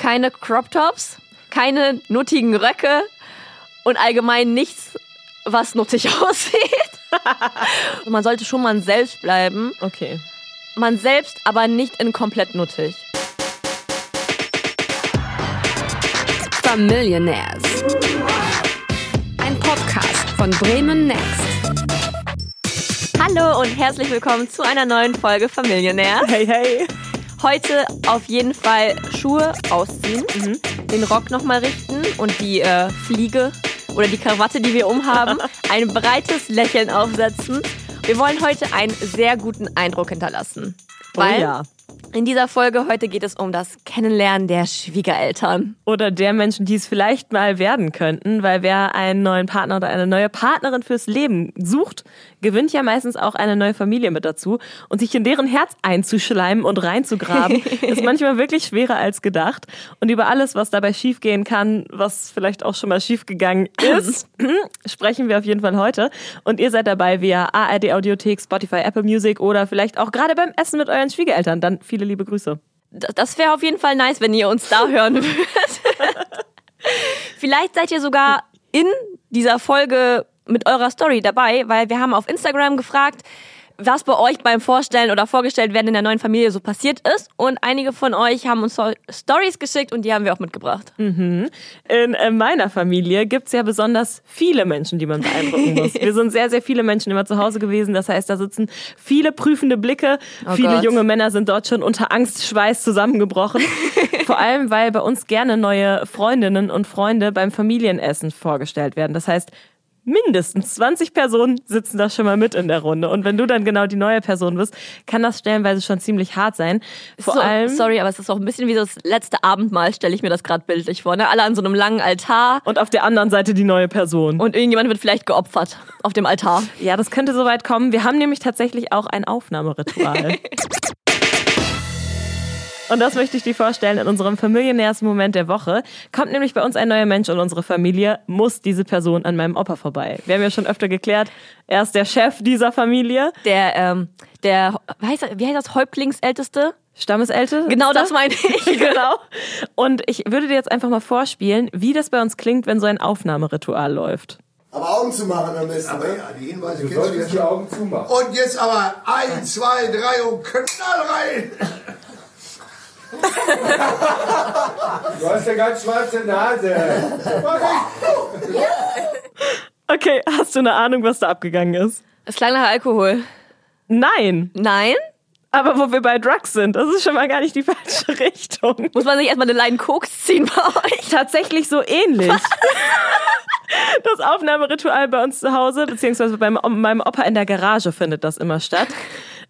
keine Crop Tops, keine nuttigen Röcke und allgemein nichts, was nuttig aussieht. man sollte schon man selbst bleiben. Okay. Man selbst, aber nicht in komplett nuttig. Familionaires. Ein Podcast von Bremen Next. Hallo und herzlich willkommen zu einer neuen Folge Familionaires. Hey, hey. Heute auf jeden Fall Schuhe ausziehen, den Rock nochmal richten und die äh, Fliege oder die Krawatte, die wir umhaben, ein breites Lächeln aufsetzen. Wir wollen heute einen sehr guten Eindruck hinterlassen. Weil oh ja. In dieser Folge heute geht es um das Kennenlernen der Schwiegereltern. Oder der Menschen, die es vielleicht mal werden könnten, weil wer einen neuen Partner oder eine neue Partnerin fürs Leben sucht, gewinnt ja meistens auch eine neue Familie mit dazu. Und sich in deren Herz einzuschleimen und reinzugraben, ist manchmal wirklich schwerer als gedacht. Und über alles, was dabei schiefgehen kann, was vielleicht auch schon mal schiefgegangen ist, sprechen wir auf jeden Fall heute. Und ihr seid dabei via ARD Audiothek, Spotify, Apple Music oder vielleicht auch gerade beim Essen mit euren Schwiegereltern. Dann viele liebe Grüße. Das wäre auf jeden Fall nice, wenn ihr uns da hören würdet. Vielleicht seid ihr sogar in dieser Folge mit eurer Story dabei, weil wir haben auf Instagram gefragt, was bei euch beim Vorstellen oder vorgestellt werden in der neuen Familie so passiert ist. Und einige von euch haben uns Stories geschickt und die haben wir auch mitgebracht. In äh, meiner Familie gibt's ja besonders viele Menschen, die man beeindrucken muss. Wir sind sehr, sehr viele Menschen immer zu Hause gewesen. Das heißt, da sitzen viele prüfende Blicke. viele Gott. junge Männer sind dort schon unter Angstschweiß zusammengebrochen. Vor allem, weil bei uns gerne neue Freundinnen und Freunde beim Familienessen vorgestellt werden. Das heißt, mindestens 20 Personen sitzen da schon mal mit in der Runde. Und wenn du dann genau die neue Person bist, kann das stellenweise schon ziemlich hart sein. Vor so, allem. sorry, aber es ist auch ein bisschen wie das letzte Abendmahl, stelle ich mir das gerade bildlich vor. Ne? Alle an so einem langen Altar Und auf der anderen Seite die neue Person. und irgendjemand wird vielleicht geopfert auf dem Altar. Ja, das könnte soweit kommen. Wir haben nämlich tatsächlich auch ein Aufnahmeritual. Und das möchte ich dir vorstellen in unserem familienären Moment der Woche. Kommt nämlich bei uns ein neuer Mensch in unsere Familie, muss diese Person an meinem Opa vorbei. Wir haben ja schon öfter geklärt, er ist der Chef dieser Familie. Der, ähm, der, wie heißt, er- wie heißt das, Häuptlingsälteste? Stammesälteste? Genau das meine ich. genau. Und ich würde dir jetzt einfach mal vorspielen, wie das bei uns klingt, wenn so ein Aufnahmeritual läuft. Aber Augen zu machen am besten. Aber ne? ja, die Hinweise Du kennst du ja solltest die. Augen zumachen. Und jetzt aber eins, zwei, drei und knall rein. Du hast eine ganz schwarze Nase. Okay, hast du eine Ahnung, was da abgegangen ist? Es klang nach Alkohol. Nein. Nein? Aber wo wir bei Drugs sind, das ist schon mal gar nicht die falsche Richtung. Muss man sich erstmal eine Line Koks ziehen bei euch? Tatsächlich so ähnlich. Das Aufnahmeritual bei uns zu Hause, beziehungsweise bei meinem Opa in der Garage findet das immer statt,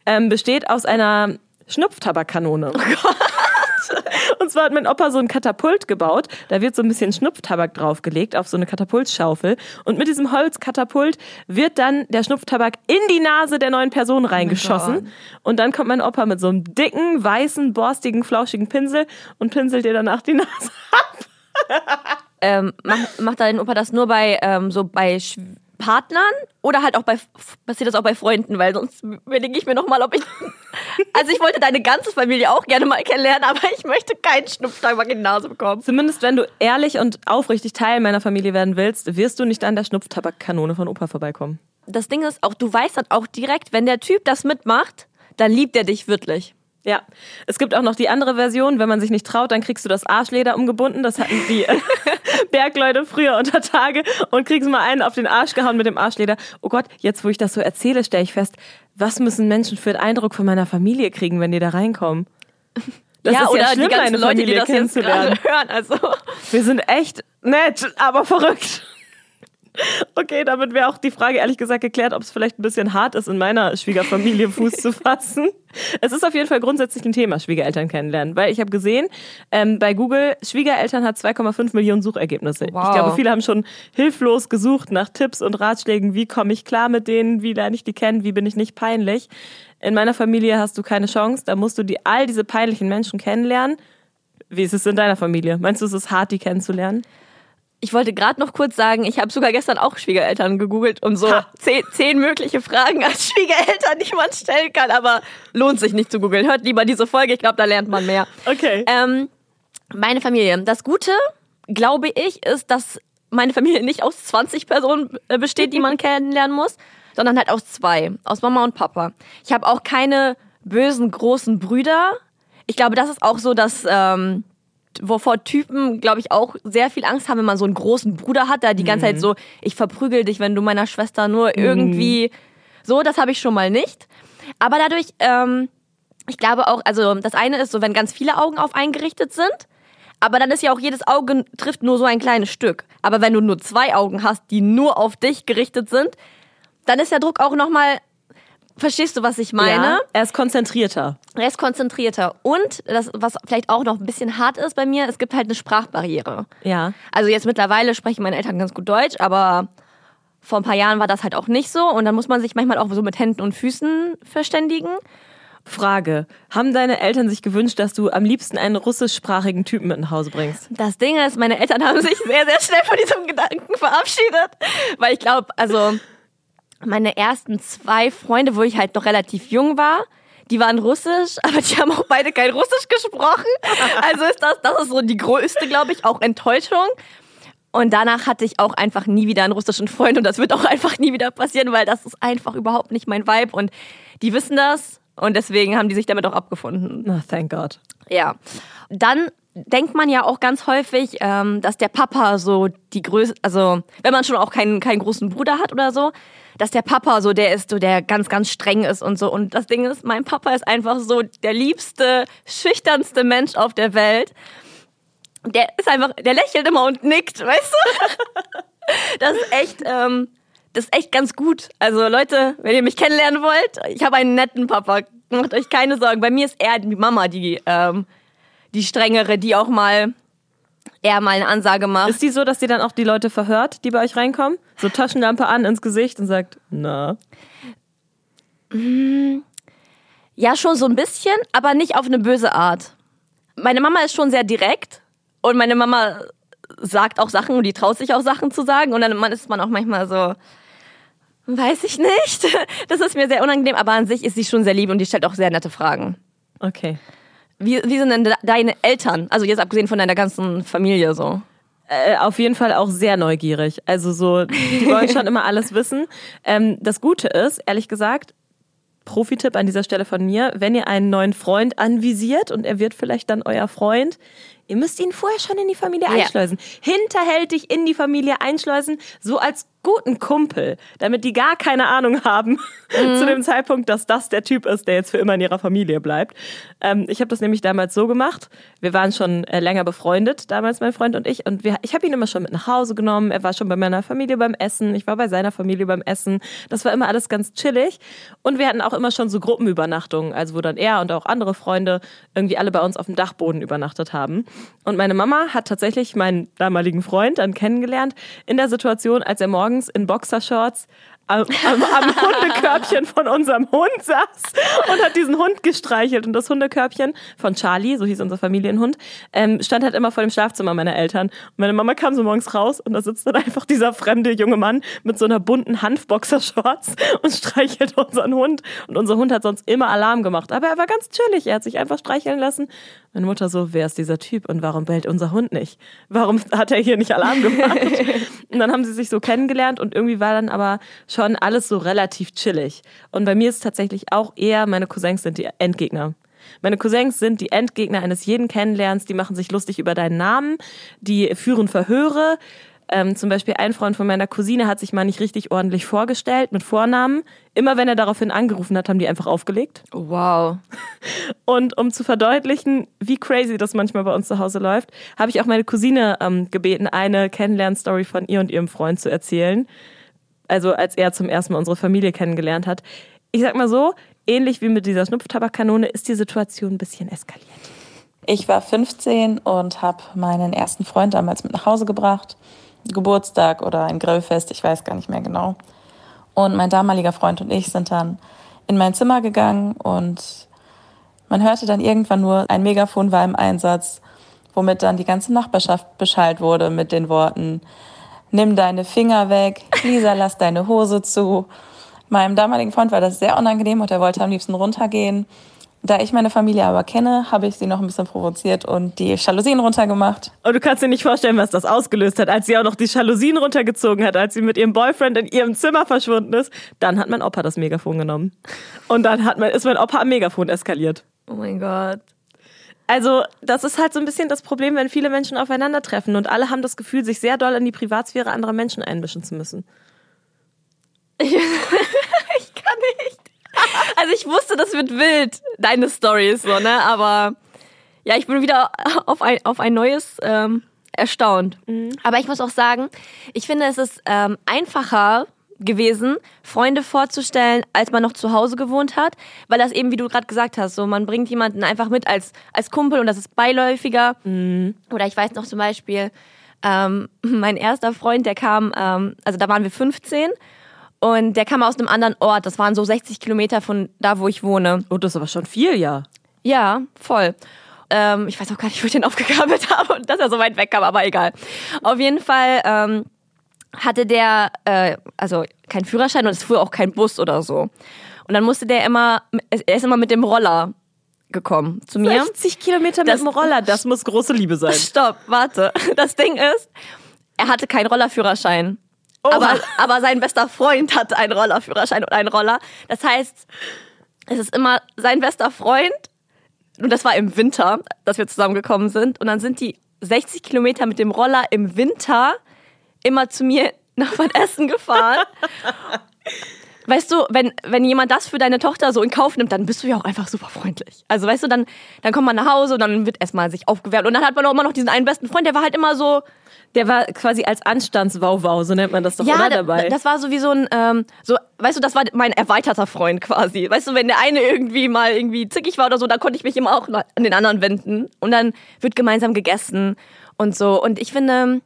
ähm, besteht aus einer Schnupftabakkanone. Und zwar hat mein Opa so ein Katapult gebaut. Da wird so ein bisschen Schnupftabak draufgelegt auf so eine Katapultschaufel. Und mit diesem Holzkatapult wird dann der Schnupftabak in die Nase der neuen Person reingeschossen. und dann kommt mein Opa mit so einem dicken, weißen, borstigen, flauschigen Pinsel und pinselt dir danach die Nase ab. Ähm, macht, macht dein Opa das nur bei, ähm, so bei Partnern oder halt auch bei, passiert das auch bei Freunden? Weil sonst überlege ich mir nochmal, ob ich, also ich wollte deine ganze Familie auch gerne mal kennenlernen, aber ich möchte keinen Schnupftabak in die Nase bekommen. Zumindest wenn du ehrlich und aufrichtig Teil meiner Familie werden willst, wirst du nicht an der Schnupftabakkanone von Opa vorbeikommen. Das Ding ist auch, du weißt dann auch direkt, wenn der Typ das mitmacht, dann liebt er dich wirklich. Ja, es gibt auch noch die andere Version, wenn man sich nicht traut, dann kriegst du das Arschleder umgebunden. Das hatten die Bergleute früher unter Tage und kriegst mal einen auf den Arsch gehauen mit dem Arschleder. Oh Gott, jetzt wo ich das so erzähle, stelle ich fest, was müssen Menschen für einen Eindruck von meiner Familie kriegen, wenn die da reinkommen? Das ja, ist oder ja schlimm, die ganzen Leute, die das jetzt gerade kennenzulernen. hören. Also, Wir sind echt nett, aber verrückt. Okay, damit wäre auch die Frage ehrlich gesagt geklärt, ob es vielleicht ein bisschen hart ist, in meiner Schwiegerfamilie Fuß zu fassen. Es ist auf jeden Fall grundsätzlich ein Thema, Schwiegereltern kennenlernen, weil ich habe gesehen, ähm, bei Google, Schwiegereltern hat 2,5 Millionen Suchergebnisse. Wow. Ich glaube, viele haben schon hilflos gesucht nach Tipps und Ratschlägen, wie komme ich klar mit denen, wie lerne ich die kennen, wie bin ich nicht peinlich. In meiner Familie hast du keine Chance, da musst du die, all diese peinlichen Menschen kennenlernen. Wie ist es in deiner Familie? Meinst du, es ist hart, die kennenzulernen? Ich wollte gerade noch kurz sagen, ich habe sogar gestern auch Schwiegereltern gegoogelt und so zehn, zehn mögliche Fragen als Schwiegereltern, die man stellen kann, aber lohnt sich nicht zu googeln. Hört lieber diese Folge, ich glaube, da lernt man mehr. Okay. Ähm, Meine Familie. Das Gute, glaube ich, ist, dass meine Familie nicht aus 20 Personen äh, besteht, die man kennenlernen muss, sondern halt aus zwei, aus Mama und Papa. Ich habe auch keine bösen großen Brüder. Ich glaube, das ist auch so, dass ähm, wovor Typen, glaube ich, auch sehr viel Angst haben, wenn man so einen großen Bruder hat, der die ganze Zeit so, ich verprügel dich, wenn du meiner Schwester nur irgendwie so, das habe ich schon mal nicht. Aber dadurch, ähm, ich glaube auch, also das eine ist so, wenn ganz viele Augen auf einen gerichtet sind, aber dann ist ja auch jedes Auge trifft nur so ein kleines Stück. Aber wenn du nur zwei Augen hast, die nur auf dich gerichtet sind, dann ist der Druck auch nochmal, verstehst du, was ich meine? Ja, er ist konzentrierter. Er ist konzentrierter. Und das, was vielleicht auch noch ein bisschen hart ist bei mir, es gibt halt eine Sprachbarriere. Ja. Also jetzt mittlerweile sprechen meine Eltern ganz gut Deutsch, aber vor ein paar Jahren war das halt auch nicht so. Und dann muss man sich manchmal auch so mit Händen und Füßen verständigen. Frage. Haben deine Eltern sich gewünscht, dass du am liebsten einen russischsprachigen Typen mit nach Hause bringst? Das Ding ist, meine Eltern haben sich sehr, sehr schnell von diesem Gedanken verabschiedet. Weil ich glaube, also meine ersten zwei Freunde, wo ich halt noch relativ jung war, die waren russisch, aber die haben auch beide kein Russisch gesprochen. Also ist das, das ist so die größte, glaube ich, auch Enttäuschung. Und danach hatte ich auch einfach nie wieder einen russischen Freund und das wird auch einfach nie wieder passieren, weil das ist einfach überhaupt nicht mein Vibe und die wissen das und deswegen haben die sich damit auch abgefunden. Na, thank God. Ja. Dann denkt man ja auch ganz häufig, ähm, dass der Papa so die Größe, also wenn man schon auch keinen, keinen großen Bruder hat oder so, dass der Papa so der ist, so der ganz, ganz streng ist und so. Und das Ding ist, mein Papa ist einfach so der liebste, schüchternste Mensch auf der Welt. Der ist einfach, der lächelt immer und nickt, weißt du? Das ist echt, ähm, das ist echt ganz gut. Also Leute, wenn ihr mich kennenlernen wollt, ich habe einen netten Papa. Macht euch keine Sorgen. Bei mir ist eher die Mama die, ähm, die strengere, die auch mal eher mal eine Ansage macht. Ist die so, dass die dann auch die Leute verhört, die bei euch reinkommen? So Taschenlampe an ins Gesicht und sagt, na. Ja, schon so ein bisschen, aber nicht auf eine böse Art. Meine Mama ist schon sehr direkt und meine Mama sagt auch Sachen und die traut sich auch Sachen zu sagen und dann ist man auch manchmal so, weiß ich nicht. Das ist mir sehr unangenehm, aber an sich ist sie schon sehr lieb und die stellt auch sehr nette Fragen. Okay. Wie, wie sind denn de- deine Eltern? Also jetzt abgesehen von deiner ganzen Familie so. Äh, auf jeden Fall auch sehr neugierig. Also so, die wollen schon immer alles wissen. Ähm, das Gute ist, ehrlich gesagt, Profi-Tipp an dieser Stelle von mir, wenn ihr einen neuen Freund anvisiert und er wird vielleicht dann euer Freund, ihr müsst ihn vorher schon in die Familie Ja. einschleusen. Hinterhältig in die Familie einschleusen, so als guten Kumpel, damit die gar keine Ahnung haben zu dem Zeitpunkt, dass das der Typ ist, der jetzt für immer in ihrer Familie bleibt. Ähm, ich habe das nämlich damals so gemacht. Wir waren schon äh, länger befreundet, damals mein Freund und ich, und wir, ich habe ihn immer schon mit nach Hause genommen. Er war schon bei meiner Familie beim Essen, ich war bei seiner Familie beim Essen. Das war immer alles ganz chillig. Und wir hatten auch immer schon so Gruppenübernachtungen, also wo dann er und auch andere Freunde irgendwie alle bei uns auf dem Dachboden übernachtet haben. Und meine Mama hat tatsächlich meinen damaligen Freund dann kennengelernt in der Situation, als er morgens in Boxershorts am, am, am Hundekörbchen von unserem Hund saß und hat diesen Hund gestreichelt. Und das Hundekörbchen von Charlie, so hieß unser Familienhund, ähm, stand halt immer vor dem Schlafzimmer meiner Eltern. Und meine Mama kam so morgens raus und da sitzt dann einfach dieser fremde junge Mann mit so einer bunten Hanfboxershorts und streichelt unseren Hund. Und unser Hund hat sonst immer Alarm gemacht. Aber er war ganz chillig. Er hat sich einfach streicheln lassen. Meine Mutter so, wer ist dieser Typ und warum bellt unser Hund nicht? Warum hat er hier nicht Alarm gemacht? und dann haben sie sich so kennengelernt und irgendwie war dann aber schon alles so relativ chillig. Und bei mir ist tatsächlich auch eher, meine Cousins sind die Endgegner. Meine Cousins sind die Endgegner eines jeden Kennenlernens, die machen sich lustig über deinen Namen, die führen Verhöre. Ähm, zum Beispiel ein Freund von meiner Cousine hat sich mal nicht richtig ordentlich vorgestellt mit Vornamen. Immer wenn er daraufhin angerufen hat, haben die einfach aufgelegt. Wow. Und um zu verdeutlichen, wie crazy das manchmal bei uns zu Hause läuft, habe ich auch meine Cousine ähm, gebeten, eine Kennenlernstory von ihr und ihrem Freund zu erzählen. Also als er zum ersten Mal unsere Familie kennengelernt hat. Ich sag mal so, ähnlich wie mit dieser Schnupftabakkanone ist die Situation ein bisschen eskaliert. Ich war 15 und habe meinen ersten Freund damals mit nach Hause gebracht. Geburtstag oder ein Grillfest, ich weiß gar nicht mehr genau. Und mein damaliger Freund und ich sind dann in mein Zimmer gegangen und man hörte dann irgendwann nur, ein Megafon war im Einsatz, womit dann die ganze Nachbarschaft beschallt wurde mit den Worten, nimm deine Finger weg, Lisa, lass deine Hose zu. Meinem damaligen Freund war das sehr unangenehm und er wollte am liebsten runtergehen. Da ich meine Familie aber kenne, habe ich sie noch ein bisschen provoziert und die Jalousien runtergemacht. Und du kannst dir nicht vorstellen, was das ausgelöst hat, als sie auch noch die Jalousien runtergezogen hat, als sie mit ihrem Boyfriend in ihrem Zimmer verschwunden ist. Dann hat mein Opa das Megafon genommen. Und dann hat mein, ist mein Opa am Megafon eskaliert. Oh mein Gott. Also, das ist halt so ein bisschen das Problem, wenn viele Menschen aufeinandertreffen und alle haben das Gefühl, sich sehr doll in die Privatsphäre anderer Menschen einmischen zu müssen. Ich kann nicht. Also ich wusste, das wird wild, deine Stories so, ne? Aber ja, ich bin wieder auf ein, auf ein neues ähm, erstaunt. Aber ich muss auch sagen, ich finde, es ist ähm, einfacher gewesen, Freunde vorzustellen, als man noch zu Hause gewohnt hat, weil das eben, wie du gerade gesagt hast, so man bringt jemanden einfach mit als, als Kumpel und das ist beiläufiger. Oder ich weiß noch zum Beispiel, ähm, mein erster Freund, der kam, ähm, also da waren wir 15 und der kam aus einem anderen Ort. Das waren so 60 Kilometer von da, wo ich wohne. Oh, das ist aber schon viel, ja. Ja, voll. Ähm, ich weiß auch gar nicht, wo ich den aufgegabelt habe und dass er so weit weg kam, aber egal. Auf jeden Fall ähm, hatte der, äh, also kein Führerschein und es fuhr auch kein Bus oder so. Und dann musste der immer, er ist immer mit dem Roller gekommen zu mir. 60 Kilometer mit Das- dem Roller, das muss große Liebe sein. Stopp, warte. Das Ding ist, er hatte keinen Rollerführerschein. Aber, aber sein bester Freund hatte einen Rollerführerschein und einen Roller. Das heißt, es ist immer sein bester Freund. Und das war im Winter, dass wir zusammengekommen sind. Und dann sind die 60 Kilometer mit dem Roller im Winter immer zu mir nach Bad Essen gefahren. Weißt du, wenn, wenn jemand das für deine Tochter so in Kauf nimmt, dann bist du ja auch einfach super freundlich. Also weißt du, dann, dann kommt man nach Hause und dann wird erstmal sich aufgewärmt. Und dann hat man auch immer noch diesen einen besten Freund, der war halt immer so, Der war quasi als Anstandswauwau, so nennt man das doch ja, oder da- dabei. das war so wie so ein, ähm, so, weißt du, das war mein erweiterter Freund quasi. Weißt du, wenn der eine irgendwie mal irgendwie zickig war oder so, da konnte ich mich immer auch an den anderen wenden. Und dann wird gemeinsam gegessen und so. Und ich finde,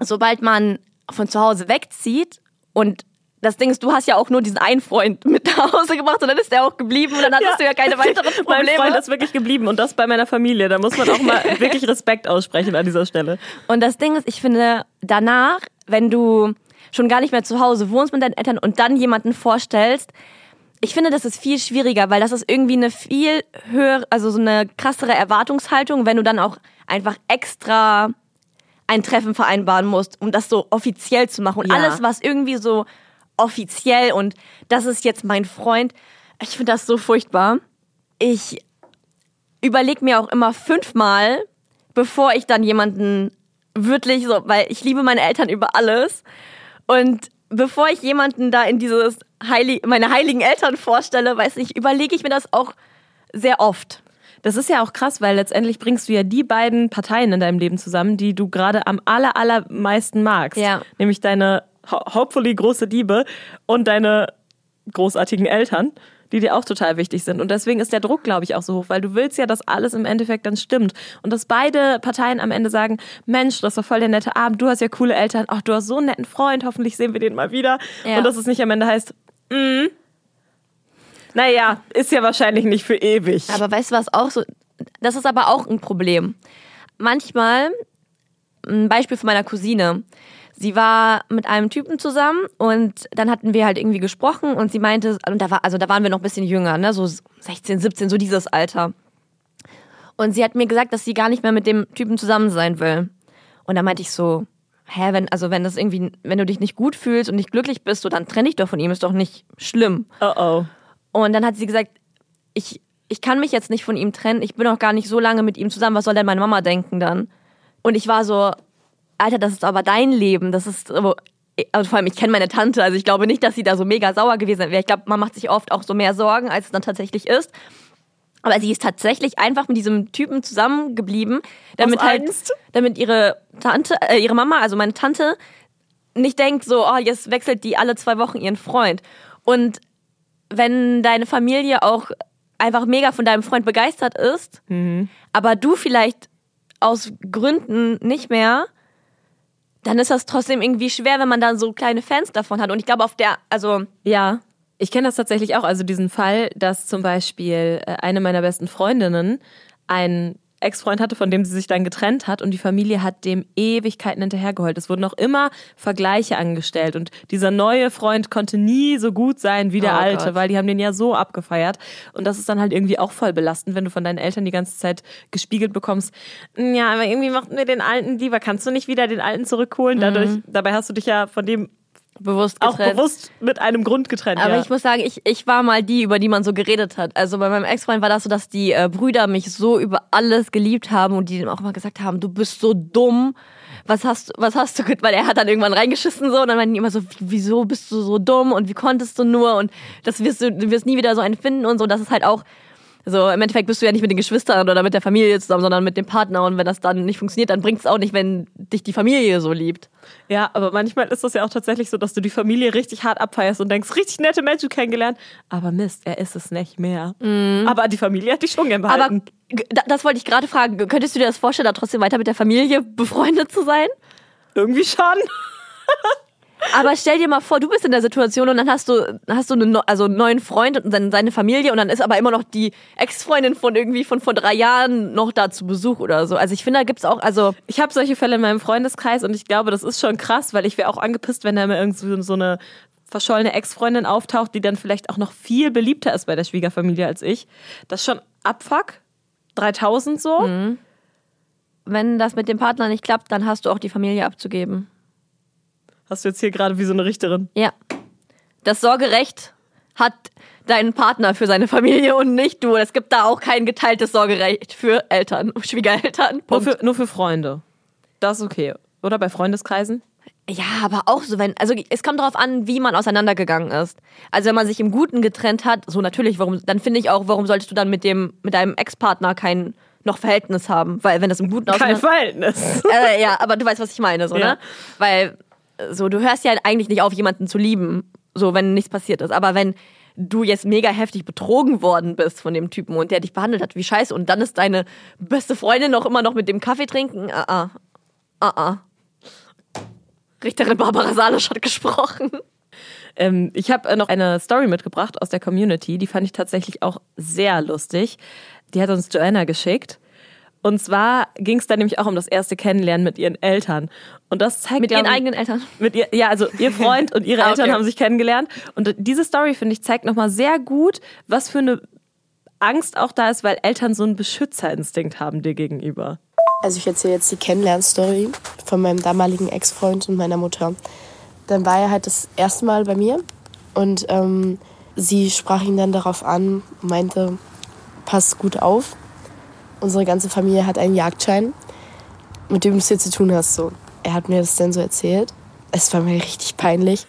sobald man von zu Hause wegzieht und das Ding ist, du hast ja auch nur diesen einen Freund mit nach Hause gebracht und dann ist der auch geblieben und dann hattest du ja keine weiteren mein Freund Probleme. ist wirklich geblieben und das bei meiner Familie. Da muss man auch mal wirklich Respekt aussprechen an dieser Stelle. Und das Ding ist, ich finde, danach, wenn du schon gar nicht mehr zu Hause wohnst mit deinen Eltern und dann jemanden vorstellst, ich finde, das ist viel schwieriger, weil das ist irgendwie eine viel höhere, also so eine krassere Erwartungshaltung, wenn du dann auch einfach extra ein Treffen vereinbaren musst, um das so offiziell zu machen. Und Ja. alles, was irgendwie so offiziell und das ist jetzt mein Freund, ich finde das so furchtbar. Ich überlege mir auch immer fünfmal, bevor ich dann jemanden wirklich so, weil ich liebe meine Eltern über alles und bevor ich jemanden da in dieses heilig, meine heiligen Eltern vorstelle, weiß ich, überlege ich mir das auch sehr oft. Das ist ja auch krass, weil letztendlich bringst du ja die beiden Parteien in deinem Leben zusammen, die du gerade am aller, allermeisten magst. Ja. Nämlich deine hopefully große Liebe und deine großartigen Eltern, die dir auch total wichtig sind. Und deswegen ist der Druck, glaube ich, auch so hoch, weil du willst ja, dass alles im Endeffekt dann stimmt. Und dass beide Parteien am Ende sagen, Mensch, das war voll der nette Abend, du hast ja coole Eltern, ach, du hast so einen netten Freund, hoffentlich sehen wir den mal wieder. Ja. Und dass es nicht am Ende heißt, mm, naja, ist ja wahrscheinlich nicht für ewig. Aber weißt du was auch so, das ist aber auch ein Problem. Manchmal, ein Beispiel von meiner Cousine. Sie war mit einem Typen zusammen und dann hatten wir halt irgendwie gesprochen und sie meinte, und da war, also da waren wir noch ein bisschen jünger, ne, so 16, 17, so dieses Alter. Und sie hat mir gesagt, dass sie gar nicht mehr mit dem Typen zusammen sein will. Und da meinte ich so, hä, wenn, also wenn das irgendwie, wenn du dich nicht gut fühlst und nicht glücklich bist, so dann trenn dich doch von ihm, ist doch nicht schlimm. Oh oh. Und dann hat sie gesagt, ich, ich kann mich jetzt nicht von ihm trennen, ich bin auch gar nicht so lange mit ihm zusammen, was soll denn meine Mama denken dann? Und ich war so, Alter, das ist aber dein Leben, das ist, so- also vor allem, ich kenne meine Tante, also ich glaube nicht, dass sie da so mega sauer gewesen wäre. Ich glaube, man macht sich oft auch so mehr Sorgen, als es dann tatsächlich ist. Aber sie ist tatsächlich einfach mit diesem Typen zusammengeblieben, damit halt, damit ihre Tante, äh, ihre Mama, also meine Tante, nicht denkt so, oh, jetzt wechselt die alle zwei Wochen ihren Freund. Und wenn deine Familie auch einfach mega von deinem Freund begeistert ist, aber du vielleicht aus Gründen nicht mehr, dann ist das trotzdem irgendwie schwer, wenn man dann so kleine Fans davon hat. Und ich glaube, auf der, also Ja, ich kenne das tatsächlich auch. Also diesen Fall, dass zum Beispiel äh, eine meiner besten Freundinnen einen Ex-Freund hatte, von dem sie sich dann getrennt hat und die Familie hat dem Ewigkeiten hinterhergeholt. Es wurden auch immer Vergleiche angestellt und dieser neue Freund konnte nie so gut sein wie der Oh alte, Gott. weil die haben den ja so abgefeiert und das ist dann halt irgendwie auch voll belastend, wenn du von deinen Eltern die ganze Zeit gespiegelt bekommst, ja, aber irgendwie machten wir den alten lieber, kannst du nicht wieder den alten zurückholen? Dadurch, dabei hast du dich ja von dem Bewusst auch getrennt. bewusst mit einem Grund getrennt. Aber ja. ich muss sagen, ich, ich war mal die, über die man so geredet hat. Also bei meinem Ex-Freund war das so, dass die äh, Brüder mich so über alles geliebt haben und die dann auch immer gesagt haben, du bist so dumm. Was hast, was hast du, ge-" weil er hat dann irgendwann reingeschissen so und dann meinten die immer so, wieso bist du so dumm und wie konntest du nur und das wirst du, du wirst nie wieder so einen finden und so. Das ist halt auch, so im Endeffekt bist du ja nicht mit den Geschwistern oder mit der Familie zusammen, sondern mit dem Partner und wenn das dann nicht funktioniert, dann bringt es auch nicht, wenn dich die Familie so liebt. Ja, aber manchmal ist das ja auch tatsächlich so, dass du die Familie richtig hart abfeierst und denkst, richtig nette Menschen kennengelernt. Aber Mist, er ist es nicht mehr. Aber die Familie hat dich schon gern Aber behalten. da- das wollte ich gerade fragen. Könntest du dir das vorstellen, da trotzdem weiter mit der Familie befreundet zu sein? Irgendwie schon. Aber stell dir mal vor, du bist in der Situation und dann hast du, hast du einen, neu- also einen neuen Freund und dann seine Familie und dann ist aber immer noch die Ex-Freundin von irgendwie von vor drei Jahren noch da zu Besuch oder so. Also ich finde, da gibt's auch, also Ich habe solche Fälle in meinem Freundeskreis und ich glaube, das ist schon krass, weil ich wäre auch angepisst, wenn da mir irgend so eine verschollene Ex-Freundin auftaucht, die dann vielleicht auch noch viel beliebter ist bei der Schwiegerfamilie als ich. Das ist schon Abfuck. 3000 so. wenn das mit dem Partner nicht klappt, dann hast du auch die Familie abzugeben. Hast du jetzt hier gerade wie so eine Richterin. Ja. Das Sorgerecht hat dein Partner für seine Familie und nicht du. Es gibt da auch kein geteiltes Sorgerecht für Eltern, Schwiegereltern. Nur für, nur für Freunde. Das ist okay. Oder bei Freundeskreisen? Ja, aber auch so, wenn, also es kommt darauf an, wie man auseinandergegangen ist. Also wenn man sich im Guten getrennt hat, so natürlich, warum, dann finde ich auch, warum solltest du dann mit dem, mit deinem Ex-Partner kein noch Verhältnis haben? Weil wenn das im Guten Kein auseinander, Verhältnis. äh, ja, aber du weißt, was ich meine, so, Ja. ne? Weil, so, du hörst ja eigentlich nicht auf, jemanden zu lieben, so, wenn nichts passiert ist. Aber wenn du jetzt mega heftig betrogen worden bist von dem Typen und der dich behandelt hat wie scheiße und dann ist deine beste Freundin noch immer noch mit dem Kaffee trinken, ah, ah, ah, ah. Richterin Barbara Salisch hat gesprochen. Ähm, ich habe äh, noch eine Story mitgebracht aus der Community, die fand ich tatsächlich auch sehr lustig. Die hat uns Joanna geschickt. Und zwar ging es da nämlich auch um das erste Kennenlernen mit ihren Eltern. Und das zeigt Mit ihren ich- eigenen Eltern. Mit ihr, ja, also ihr Freund und ihre Ah, Eltern okay. haben sich kennengelernt. Und diese Story, finde ich, zeigt nochmal sehr gut, was für eine Angst auch da ist, weil Eltern so einen Beschützerinstinkt haben dir gegenüber. Also ich erzähle jetzt die Kennenlernstory von meinem damaligen Ex-Freund und meiner Mutter. Dann war er halt das erste Mal bei mir und ähm, sie sprach ihn dann darauf an, meinte, pass gut auf, unsere ganze Familie hat einen Jagdschein, mit dem du es hier zu tun hast. So. Er hat mir das dann so erzählt. Es war mir richtig peinlich.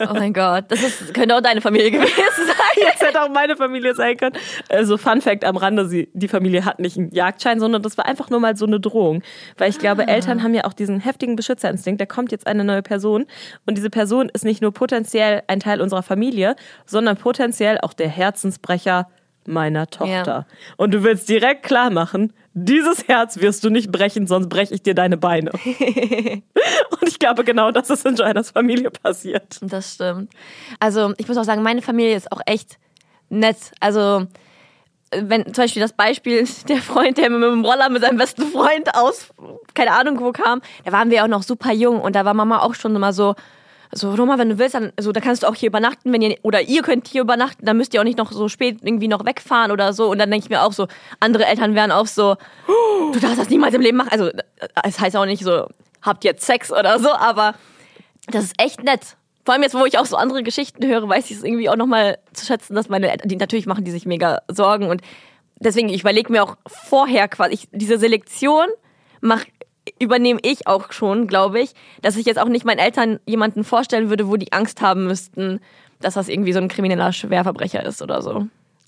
Oh mein Gott, das ist, könnte auch deine Familie gewesen sein. Das hätte auch meine Familie sein können. Also Fun Fact am Rande, sie, die Familie hat nicht einen Jagdschein, sondern das war einfach nur mal so eine Drohung. Weil ich glaube, Eltern haben ja auch diesen heftigen Beschützerinstinkt. Da kommt jetzt eine neue Person und diese Person ist nicht nur potenziell ein Teil unserer Familie, sondern potenziell auch der Herzensbrecher meiner Tochter. Ja. Und du willst direkt klar machen, dieses Herz wirst du nicht brechen, sonst breche ich dir deine Beine. und ich glaube, genau das ist in Joannas Familie passiert. Das stimmt. Also ich muss auch sagen, meine Familie ist auch echt nett. Also wenn zum Beispiel das Beispiel, der Freund, der mit dem Roller mit seinem besten Freund aus, keine Ahnung wo kam, da waren wir auch noch super jung und da war Mama auch schon immer so, so, Roma, wenn du willst, dann, so, dann kannst du auch hier übernachten, wenn ihr, oder ihr könnt hier übernachten, dann müsst ihr auch nicht noch so spät irgendwie noch wegfahren oder so. Und dann denke ich mir auch so, andere Eltern wären auch so, du darfst das niemals im Leben machen. Also, es heißt auch nicht so, habt jetzt Sex oder so, aber das ist echt nett. Vor allem jetzt, wo ich auch so andere Geschichten höre, weiß ich es irgendwie auch nochmal zu schätzen, dass meine Eltern, die natürlich machen die sich mega Sorgen und deswegen, ich überlege mir auch vorher quasi, ich, diese Selektion mach, übernehme ich auch schon, glaube ich, dass ich jetzt auch nicht meinen Eltern jemanden vorstellen würde, wo die Angst haben müssten, dass das irgendwie so ein krimineller Schwerverbrecher ist oder so.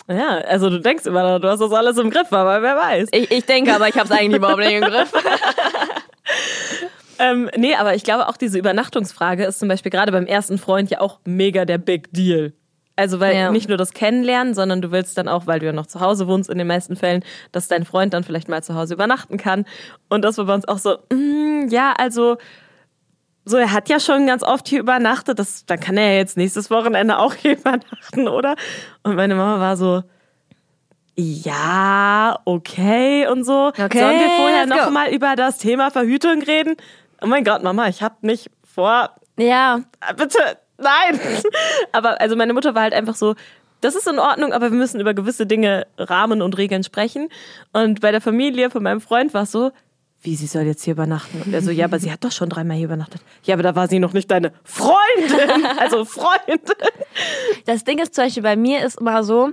Ja, also du denkst immer, du hast das alles im Griff, aber wer weiß. Ich, ich denke aber, ich habe es eigentlich überhaupt nicht im Griff. Ähm, nee, aber ich glaube auch diese Übernachtungsfrage ist zum Beispiel gerade beim ersten Freund ja auch mega der Big Deal. Also weil Ja. nicht nur das Kennenlernen, sondern du willst dann auch, weil du ja noch zu Hause wohnst in den meisten Fällen, dass dein Freund dann vielleicht mal zu Hause übernachten kann. Und das war bei uns auch so, mm, ja, also so, er hat ja schon ganz oft hier übernachtet, das, dann kann er ja jetzt nächstes Wochenende auch hier übernachten, oder? Und meine Mama war so, ja, okay und so. Okay, Sollen wir vorher let's go. noch mal über das Thema Verhütung reden? Oh mein Gott, Mama, ich hab nicht vor, Ja, bitte, nein. Aber also meine Mutter war halt einfach so, das ist in Ordnung, aber wir müssen über gewisse Dinge, Rahmen und Regeln sprechen. Und bei der Familie von meinem Freund war es so, wie, sie soll jetzt hier übernachten? Und er so, ja, aber sie hat doch schon dreimal hier übernachtet. Ja, aber da war sie noch nicht deine Freundin. Also Freundin. das Ding ist zum Beispiel bei mir ist immer so,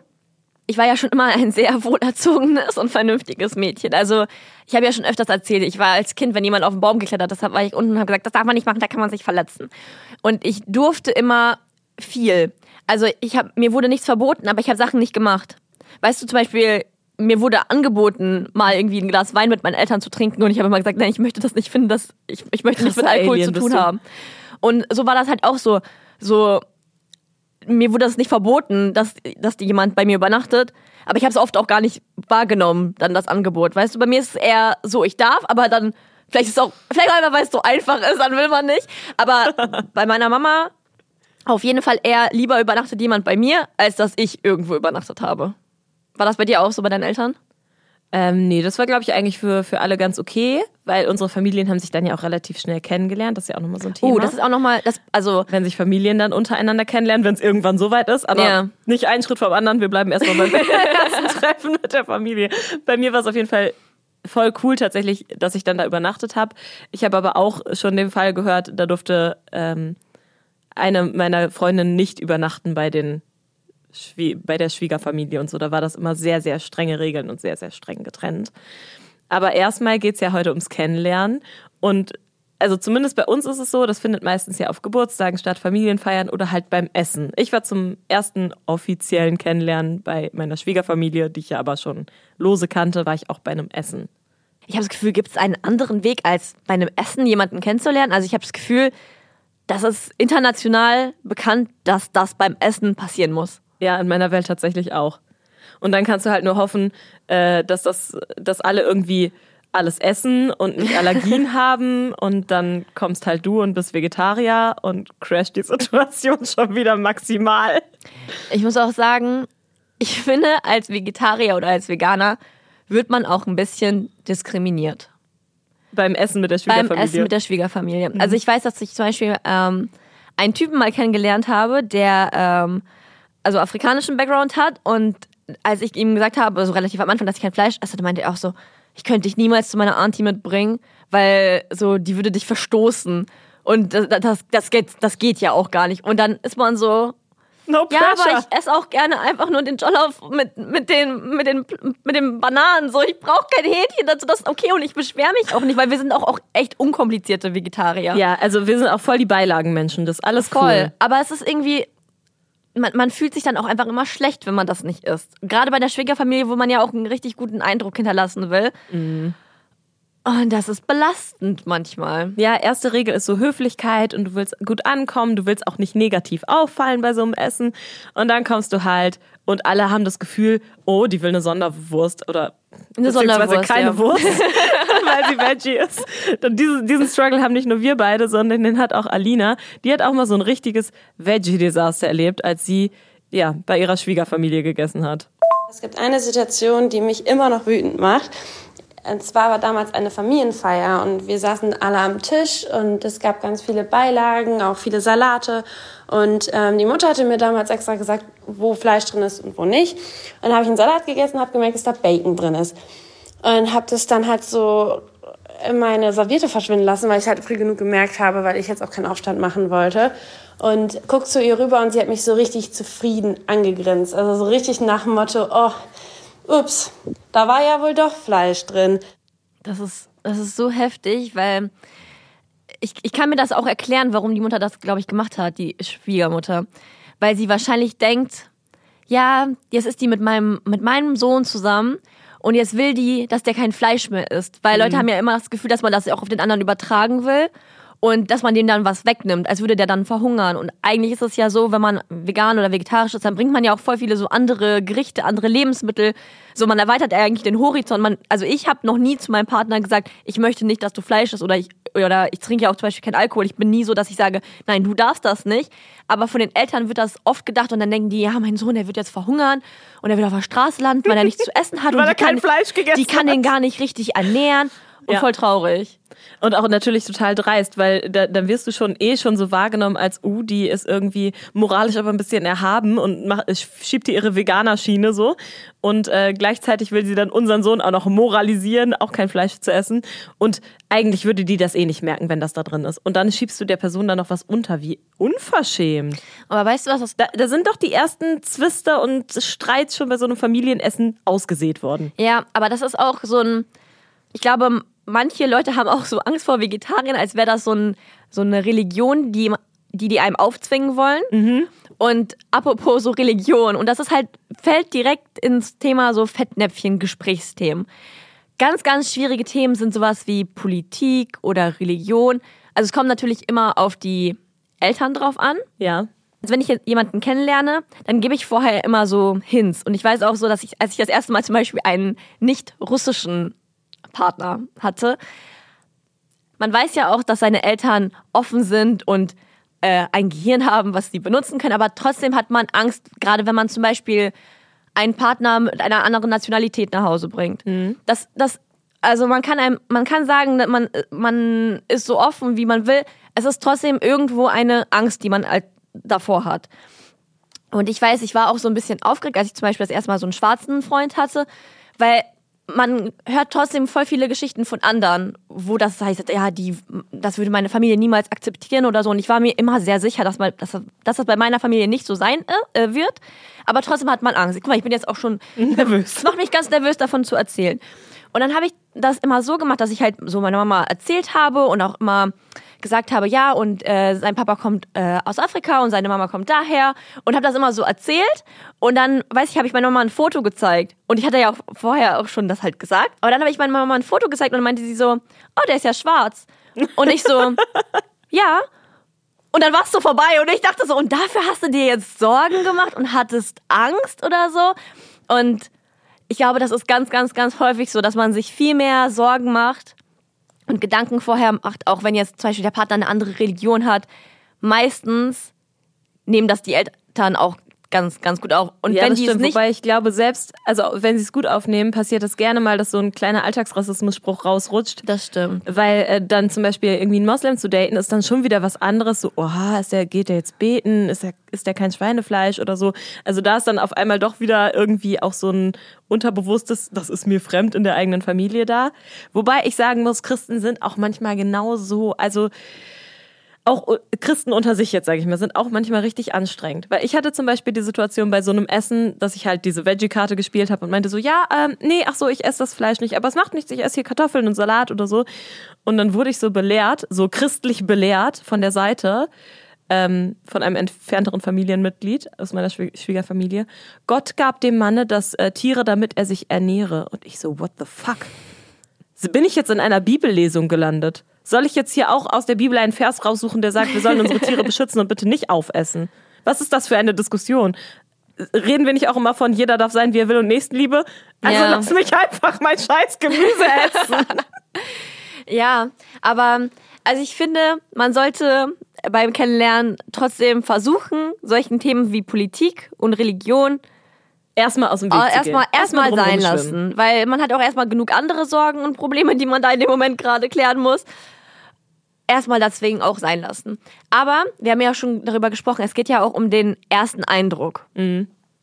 ich war ja schon immer ein sehr wohlerzogenes und vernünftiges Mädchen. Also ich habe ja schon öfters erzählt, ich war als Kind, wenn jemand auf den Baum geklettert ist, war ich unten und habe gesagt, das darf man nicht machen, da kann man sich verletzen. Und ich durfte immer viel. Also ich habe mir wurde nichts verboten, aber ich habe Sachen nicht gemacht. Weißt du zum Beispiel, mir wurde angeboten, mal irgendwie ein Glas Wein mit meinen Eltern zu trinken und ich habe immer gesagt, nein, ich möchte das nicht finden, das ich, ich möchte nichts mit Alkohol Alien zu tun haben. Und so war das halt auch so, so mir wurde das nicht verboten, dass, dass jemand bei mir übernachtet. Aber ich habe es oft auch gar nicht wahrgenommen, dann das Angebot. Weißt du, bei mir ist es eher so, ich darf, aber dann, vielleicht ist es auch, vielleicht einfach, weil es so einfach ist, dann will man nicht. Aber bei meiner Mama auf jeden Fall eher lieber übernachtet jemand bei mir, als dass ich irgendwo übernachtet habe. War das bei dir auch so bei deinen Eltern? Ähm, nee, das war, glaube ich, eigentlich für, für alle ganz okay, weil unsere Familien haben sich dann ja auch relativ schnell kennengelernt. Das ist ja auch nochmal so ein Thema. Oh, das ist auch nochmal, das, also, wenn sich Familien dann untereinander kennenlernen, wenn es irgendwann soweit ist. Aber Ja. nicht einen Schritt vom anderen. Wir bleiben erstmal beim ersten Treffen mit der Familie. Bei mir war es auf jeden Fall voll cool tatsächlich, dass ich dann da übernachtet habe. Ich habe aber auch schon den Fall gehört, da durfte ähm, eine meiner Freundinnen nicht übernachten bei den bei der Schwiegerfamilie und so. Da war das immer sehr, sehr strenge Regeln und sehr, sehr streng getrennt. Aber erstmal geht's ja heute ums Kennenlernen. Und also zumindest bei uns ist es so, das findet meistens ja auf Geburtstagen statt, Familienfeiern oder halt beim Essen. Ich war zum ersten offiziellen Kennenlernen bei meiner Schwiegerfamilie, die ich ja aber schon lose kannte, war ich auch bei einem Essen. ich habe das Gefühl, gibt es einen anderen Weg, als bei einem Essen jemanden kennenzulernen? Also ich habe das Gefühl, das ist international bekannt, dass das beim Essen passieren muss. Ja, in meiner Welt tatsächlich auch. Und dann kannst du halt nur hoffen, äh, dass das, dass alle irgendwie alles essen und nicht Allergien haben und dann kommst halt du und bist Vegetarier und crasht die Situation schon wieder maximal. Ich muss auch sagen, ich finde, als Vegetarier oder als Veganer wird man auch ein bisschen diskriminiert. Beim Essen mit der Beim Schwiegerfamilie. Essen mit der Schwiegerfamilie. Also ich weiß, dass ich zum Beispiel ähm, einen Typen mal kennengelernt habe, der ähm, also afrikanischen Background hat und als ich ihm gesagt habe, so relativ am Anfang, dass ich kein Fleisch esse, dann meinte er auch so, ich könnte dich niemals zu meiner Auntie mitbringen, weil so, die würde dich verstoßen. Und das, das, das, geht, das geht ja auch gar nicht. Und dann ist man so, no ja, pressure. aber ich esse auch gerne einfach nur den Jollof mit, mit, den, mit, den, mit den Bananen. So, ich brauche kein Hähnchen dazu, das ist okay. Und ich beschwere mich auch nicht, weil wir sind auch, auch echt unkomplizierte Vegetarier. ja, also wir sind auch voll die Beilagenmenschen. Das ist alles Voll. cool. Aber es ist irgendwie, man, man fühlt sich dann auch einfach immer schlecht, wenn man das nicht isst. Gerade bei der Schwiegerfamilie, wo man ja auch einen richtig guten Eindruck hinterlassen will. Mhm. Und das ist belastend manchmal. Ja, erste Regel ist so Höflichkeit und du willst gut ankommen, du willst auch nicht negativ auffallen bei so einem Essen. Und dann kommst du halt und alle haben das Gefühl, oh, die will eine Sonderwurst oder Eine Sonderwurst, keine ja. Wurst, weil sie Veggie ist. Und diesen, diesen Struggle haben nicht nur wir beide, sondern den hat auch Alina. Die hat auch mal so ein richtiges Veggie-Desaster erlebt, als sie ja bei ihrer Schwiegerfamilie gegessen hat. Es gibt eine Situation, die mich immer noch wütend macht. Und zwar war damals eine Familienfeier und wir saßen alle am Tisch und es gab ganz viele Beilagen, auch viele Salate. Und ähm, die Mutter hatte mir damals extra gesagt, wo Fleisch drin ist und wo nicht. Und dann habe ich einen Salat gegessen und habe gemerkt, dass da Bacon drin ist. Und habe das dann halt so in meine Serviette verschwinden lassen, weil ich halt früh genug gemerkt habe, weil ich jetzt auch keinen Aufstand machen wollte. Und guck zu ihr rüber und sie hat mich so richtig zufrieden angegrinst. Also so richtig nach dem Motto, oh, ups, da war ja wohl doch Fleisch drin. Das ist, das ist so heftig, weil ich, ich kann mir das auch erklären, warum die Mutter das, glaube ich, gemacht hat, die Schwiegermutter. Weil sie wahrscheinlich denkt, ja, jetzt ist die mit meinem, mit meinem Sohn zusammen und jetzt will die, dass der kein Fleisch mehr isst. Weil Leute haben ja immer das Gefühl, dass man das auch auf den anderen übertragen will. Und dass man dem dann was wegnimmt, als würde der dann verhungern. Und eigentlich ist es ja so, wenn man vegan oder vegetarisch ist, dann bringt man ja auch voll viele so andere Gerichte, andere Lebensmittel. So, man erweitert eigentlich den Horizont. Man, also ich habe noch nie zu meinem Partner gesagt, ich möchte nicht, dass du Fleisch isst oder ich, oder ich trinke ja auch zum Beispiel keinen Alkohol. Ich bin nie so, dass ich sage, nein, du darfst das nicht. Aber von den Eltern wird das oft gedacht und dann denken die, ja, mein Sohn, der wird jetzt verhungern und er wird auf der Straße landen, weil er nichts zu essen hat. Weil und er die kann, kein Fleisch gegessen Die kann den gar nicht richtig ernähren. Und Ja. voll traurig. Und auch natürlich total dreist, weil da, dann wirst du schon eh schon so wahrgenommen als, uh, die ist irgendwie moralisch aber ein bisschen erhaben und macht, schiebt dir ihre Veganer-Schiene so. Und äh, gleichzeitig will sie dann unseren Sohn auch noch moralisieren, auch kein Fleisch zu essen. Und eigentlich würde die das eh nicht merken, wenn das da drin ist. Und dann schiebst du der Person dann noch was unter, wie unverschämt. Aber weißt du was? Das, Da, da sind doch die ersten Zwiste und Streits schon bei so einem Familienessen ausgesät worden. ja, aber das ist auch so ein. Ich glaube, manche Leute haben auch so Angst vor Vegetariern, als wäre das so, ein, so eine Religion, die, die die einem aufzwingen wollen. Und apropos so Religion, und das ist halt, fällt direkt ins Thema so Fettnäpfchen-Gesprächsthemen. Ganz, ganz schwierige Themen sind sowas wie Politik oder Religion. Also es kommt natürlich immer auf die Eltern drauf an. Ja. Also wenn ich jemanden kennenlerne, dann gebe ich vorher immer so Hints. Und ich weiß auch so, dass ich, als ich das erste Mal zum Beispiel einen nicht russischen Partner hatte, man weiß ja auch, dass seine Eltern offen sind und äh, ein Gehirn haben, was sie benutzen können, aber trotzdem hat man Angst, gerade wenn man zum Beispiel einen Partner mit einer anderen Nationalität nach Hause bringt. Das, das, also man kann einem, man kann sagen, dass man, man ist so offen, wie man will. Es ist trotzdem irgendwo eine Angst, die man halt davor hat. Und ich weiß, ich war auch so ein bisschen aufgeregt, als ich zum Beispiel das erste Mal so einen schwarzen Freund hatte, weil man hört trotzdem voll viele Geschichten von anderen, wo das heißt, ja, die, das würde meine Familie niemals akzeptieren oder so. Und ich war mir immer sehr sicher, dass, mal, dass, dass das bei meiner Familie nicht so sein äh, wird. Aber trotzdem hat man Angst. Guck mal, ich bin jetzt auch schon Nervös. es macht mich ganz nervös, davon zu erzählen. Und dann habe ich das immer so gemacht, dass ich halt so meiner Mama erzählt habe und auch immer gesagt habe, ja, und äh, sein Papa kommt äh, aus Afrika und seine Mama kommt daher und habe das immer so erzählt. Und dann, weiß ich, habe ich meiner Mama ein Foto gezeigt. Und ich hatte ja auch vorher auch schon das halt gesagt. Aber dann habe ich meiner Mama ein Foto gezeigt und dann meinte sie so, oh, der ist ja schwarz. Und ich so, ja. Und dann warst du vorbei und ich dachte so, und dafür hast du dir jetzt Sorgen gemacht und hattest Angst oder so? Und ich glaube, das ist ganz, ganz, ganz häufig so, dass man sich viel mehr Sorgen macht und Gedanken vorher macht, auch wenn jetzt zum Beispiel der Partner eine andere Religion hat. Meistens nehmen das die Eltern auch ganz, ganz gut auf. Und ja, wenn das die stimmt. es nicht Wobei ich glaube, selbst, also wenn sie es gut aufnehmen, passiert das gerne mal, dass so ein kleiner Alltagsrassismusspruch rausrutscht. Das stimmt. Weil äh, dann zum Beispiel irgendwie ein Moslem zu daten ist dann schon wieder was anderes. So, oha, ist der, geht der jetzt beten? Ist der, ist der kein Schweinefleisch oder so? Also da ist dann auf einmal doch wieder irgendwie auch so ein unterbewusstes, das ist mir fremd in der eigenen Familie da. Wobei ich sagen muss, Christen sind auch manchmal genauso, also auch Christen unter sich jetzt, sage ich mal, sind auch manchmal richtig anstrengend. Weil ich hatte zum Beispiel die Situation bei so einem Essen, dass ich halt diese Veggie-Karte gespielt habe und meinte so, ja, ähm, nee, ach so, ich esse das Fleisch nicht, aber es macht nichts, ich esse hier Kartoffeln und Salat oder so. Und dann wurde ich so belehrt, so christlich belehrt von der Seite, ähm, von einem entfernteren Familienmitglied aus meiner Schwie- Schwiegerfamilie. Gott gab dem Manne das äh, Tiere, damit er sich ernähre. Und ich so, what the fuck? Bin ich jetzt in einer Bibellesung gelandet? Soll ich jetzt hier auch aus der Bibel einen Vers raussuchen, der sagt, wir sollen unsere Tiere beschützen und bitte nicht aufessen? Was ist das für eine Diskussion? Reden wir nicht auch immer von, jeder darf sein, wie er will und Nächstenliebe? Also Ja. lass mich einfach mein scheiß Gemüse essen. Ja, aber also ich finde, man sollte beim Kennenlernen trotzdem versuchen, solchen Themen wie Politik und Religion Erstmal aus dem Weg äh, zu erstmal gehen. erstmal sein lassen, weil man hat auch erstmal genug andere Sorgen und Probleme, die man da in dem Moment gerade klären muss. Erstmal deswegen auch sein lassen. Aber wir haben ja schon darüber gesprochen, es geht ja auch um den ersten Eindruck.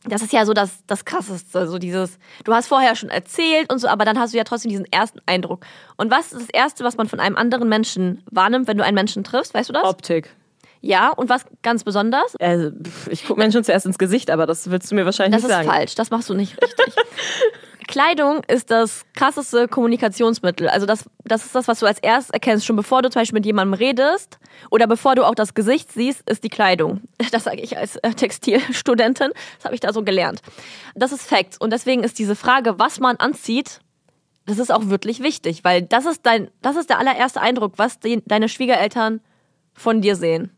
Das ist ja so das, das Krasseste, so dieses, du hast vorher schon erzählt und so, aber dann hast du ja trotzdem diesen ersten Eindruck. Und was ist das Erste, was man von einem anderen Menschen wahrnimmt, wenn du einen Menschen triffst, weißt du das? Optik. Ja, und was ganz besonders? Pff, ich gucke Menschen zuerst ins Gesicht, aber das willst du mir wahrscheinlich Das nicht ist sagen. falsch, das machst du nicht richtig. Kleidung ist das krasseste Kommunikationsmittel. Also das, das ist das, was du als erstes erkennst. Schon bevor du zum Beispiel mit jemandem redest oder bevor du auch das Gesicht siehst, ist die Kleidung. Das sage ich als äh, Textilstudentin. Das habe ich da so gelernt. Das ist Fact. Und deswegen ist diese Frage, was man anzieht, das ist auch wirklich wichtig, weil das ist dein, das ist der allererste Eindruck, was die, deine Schwiegereltern von dir sehen.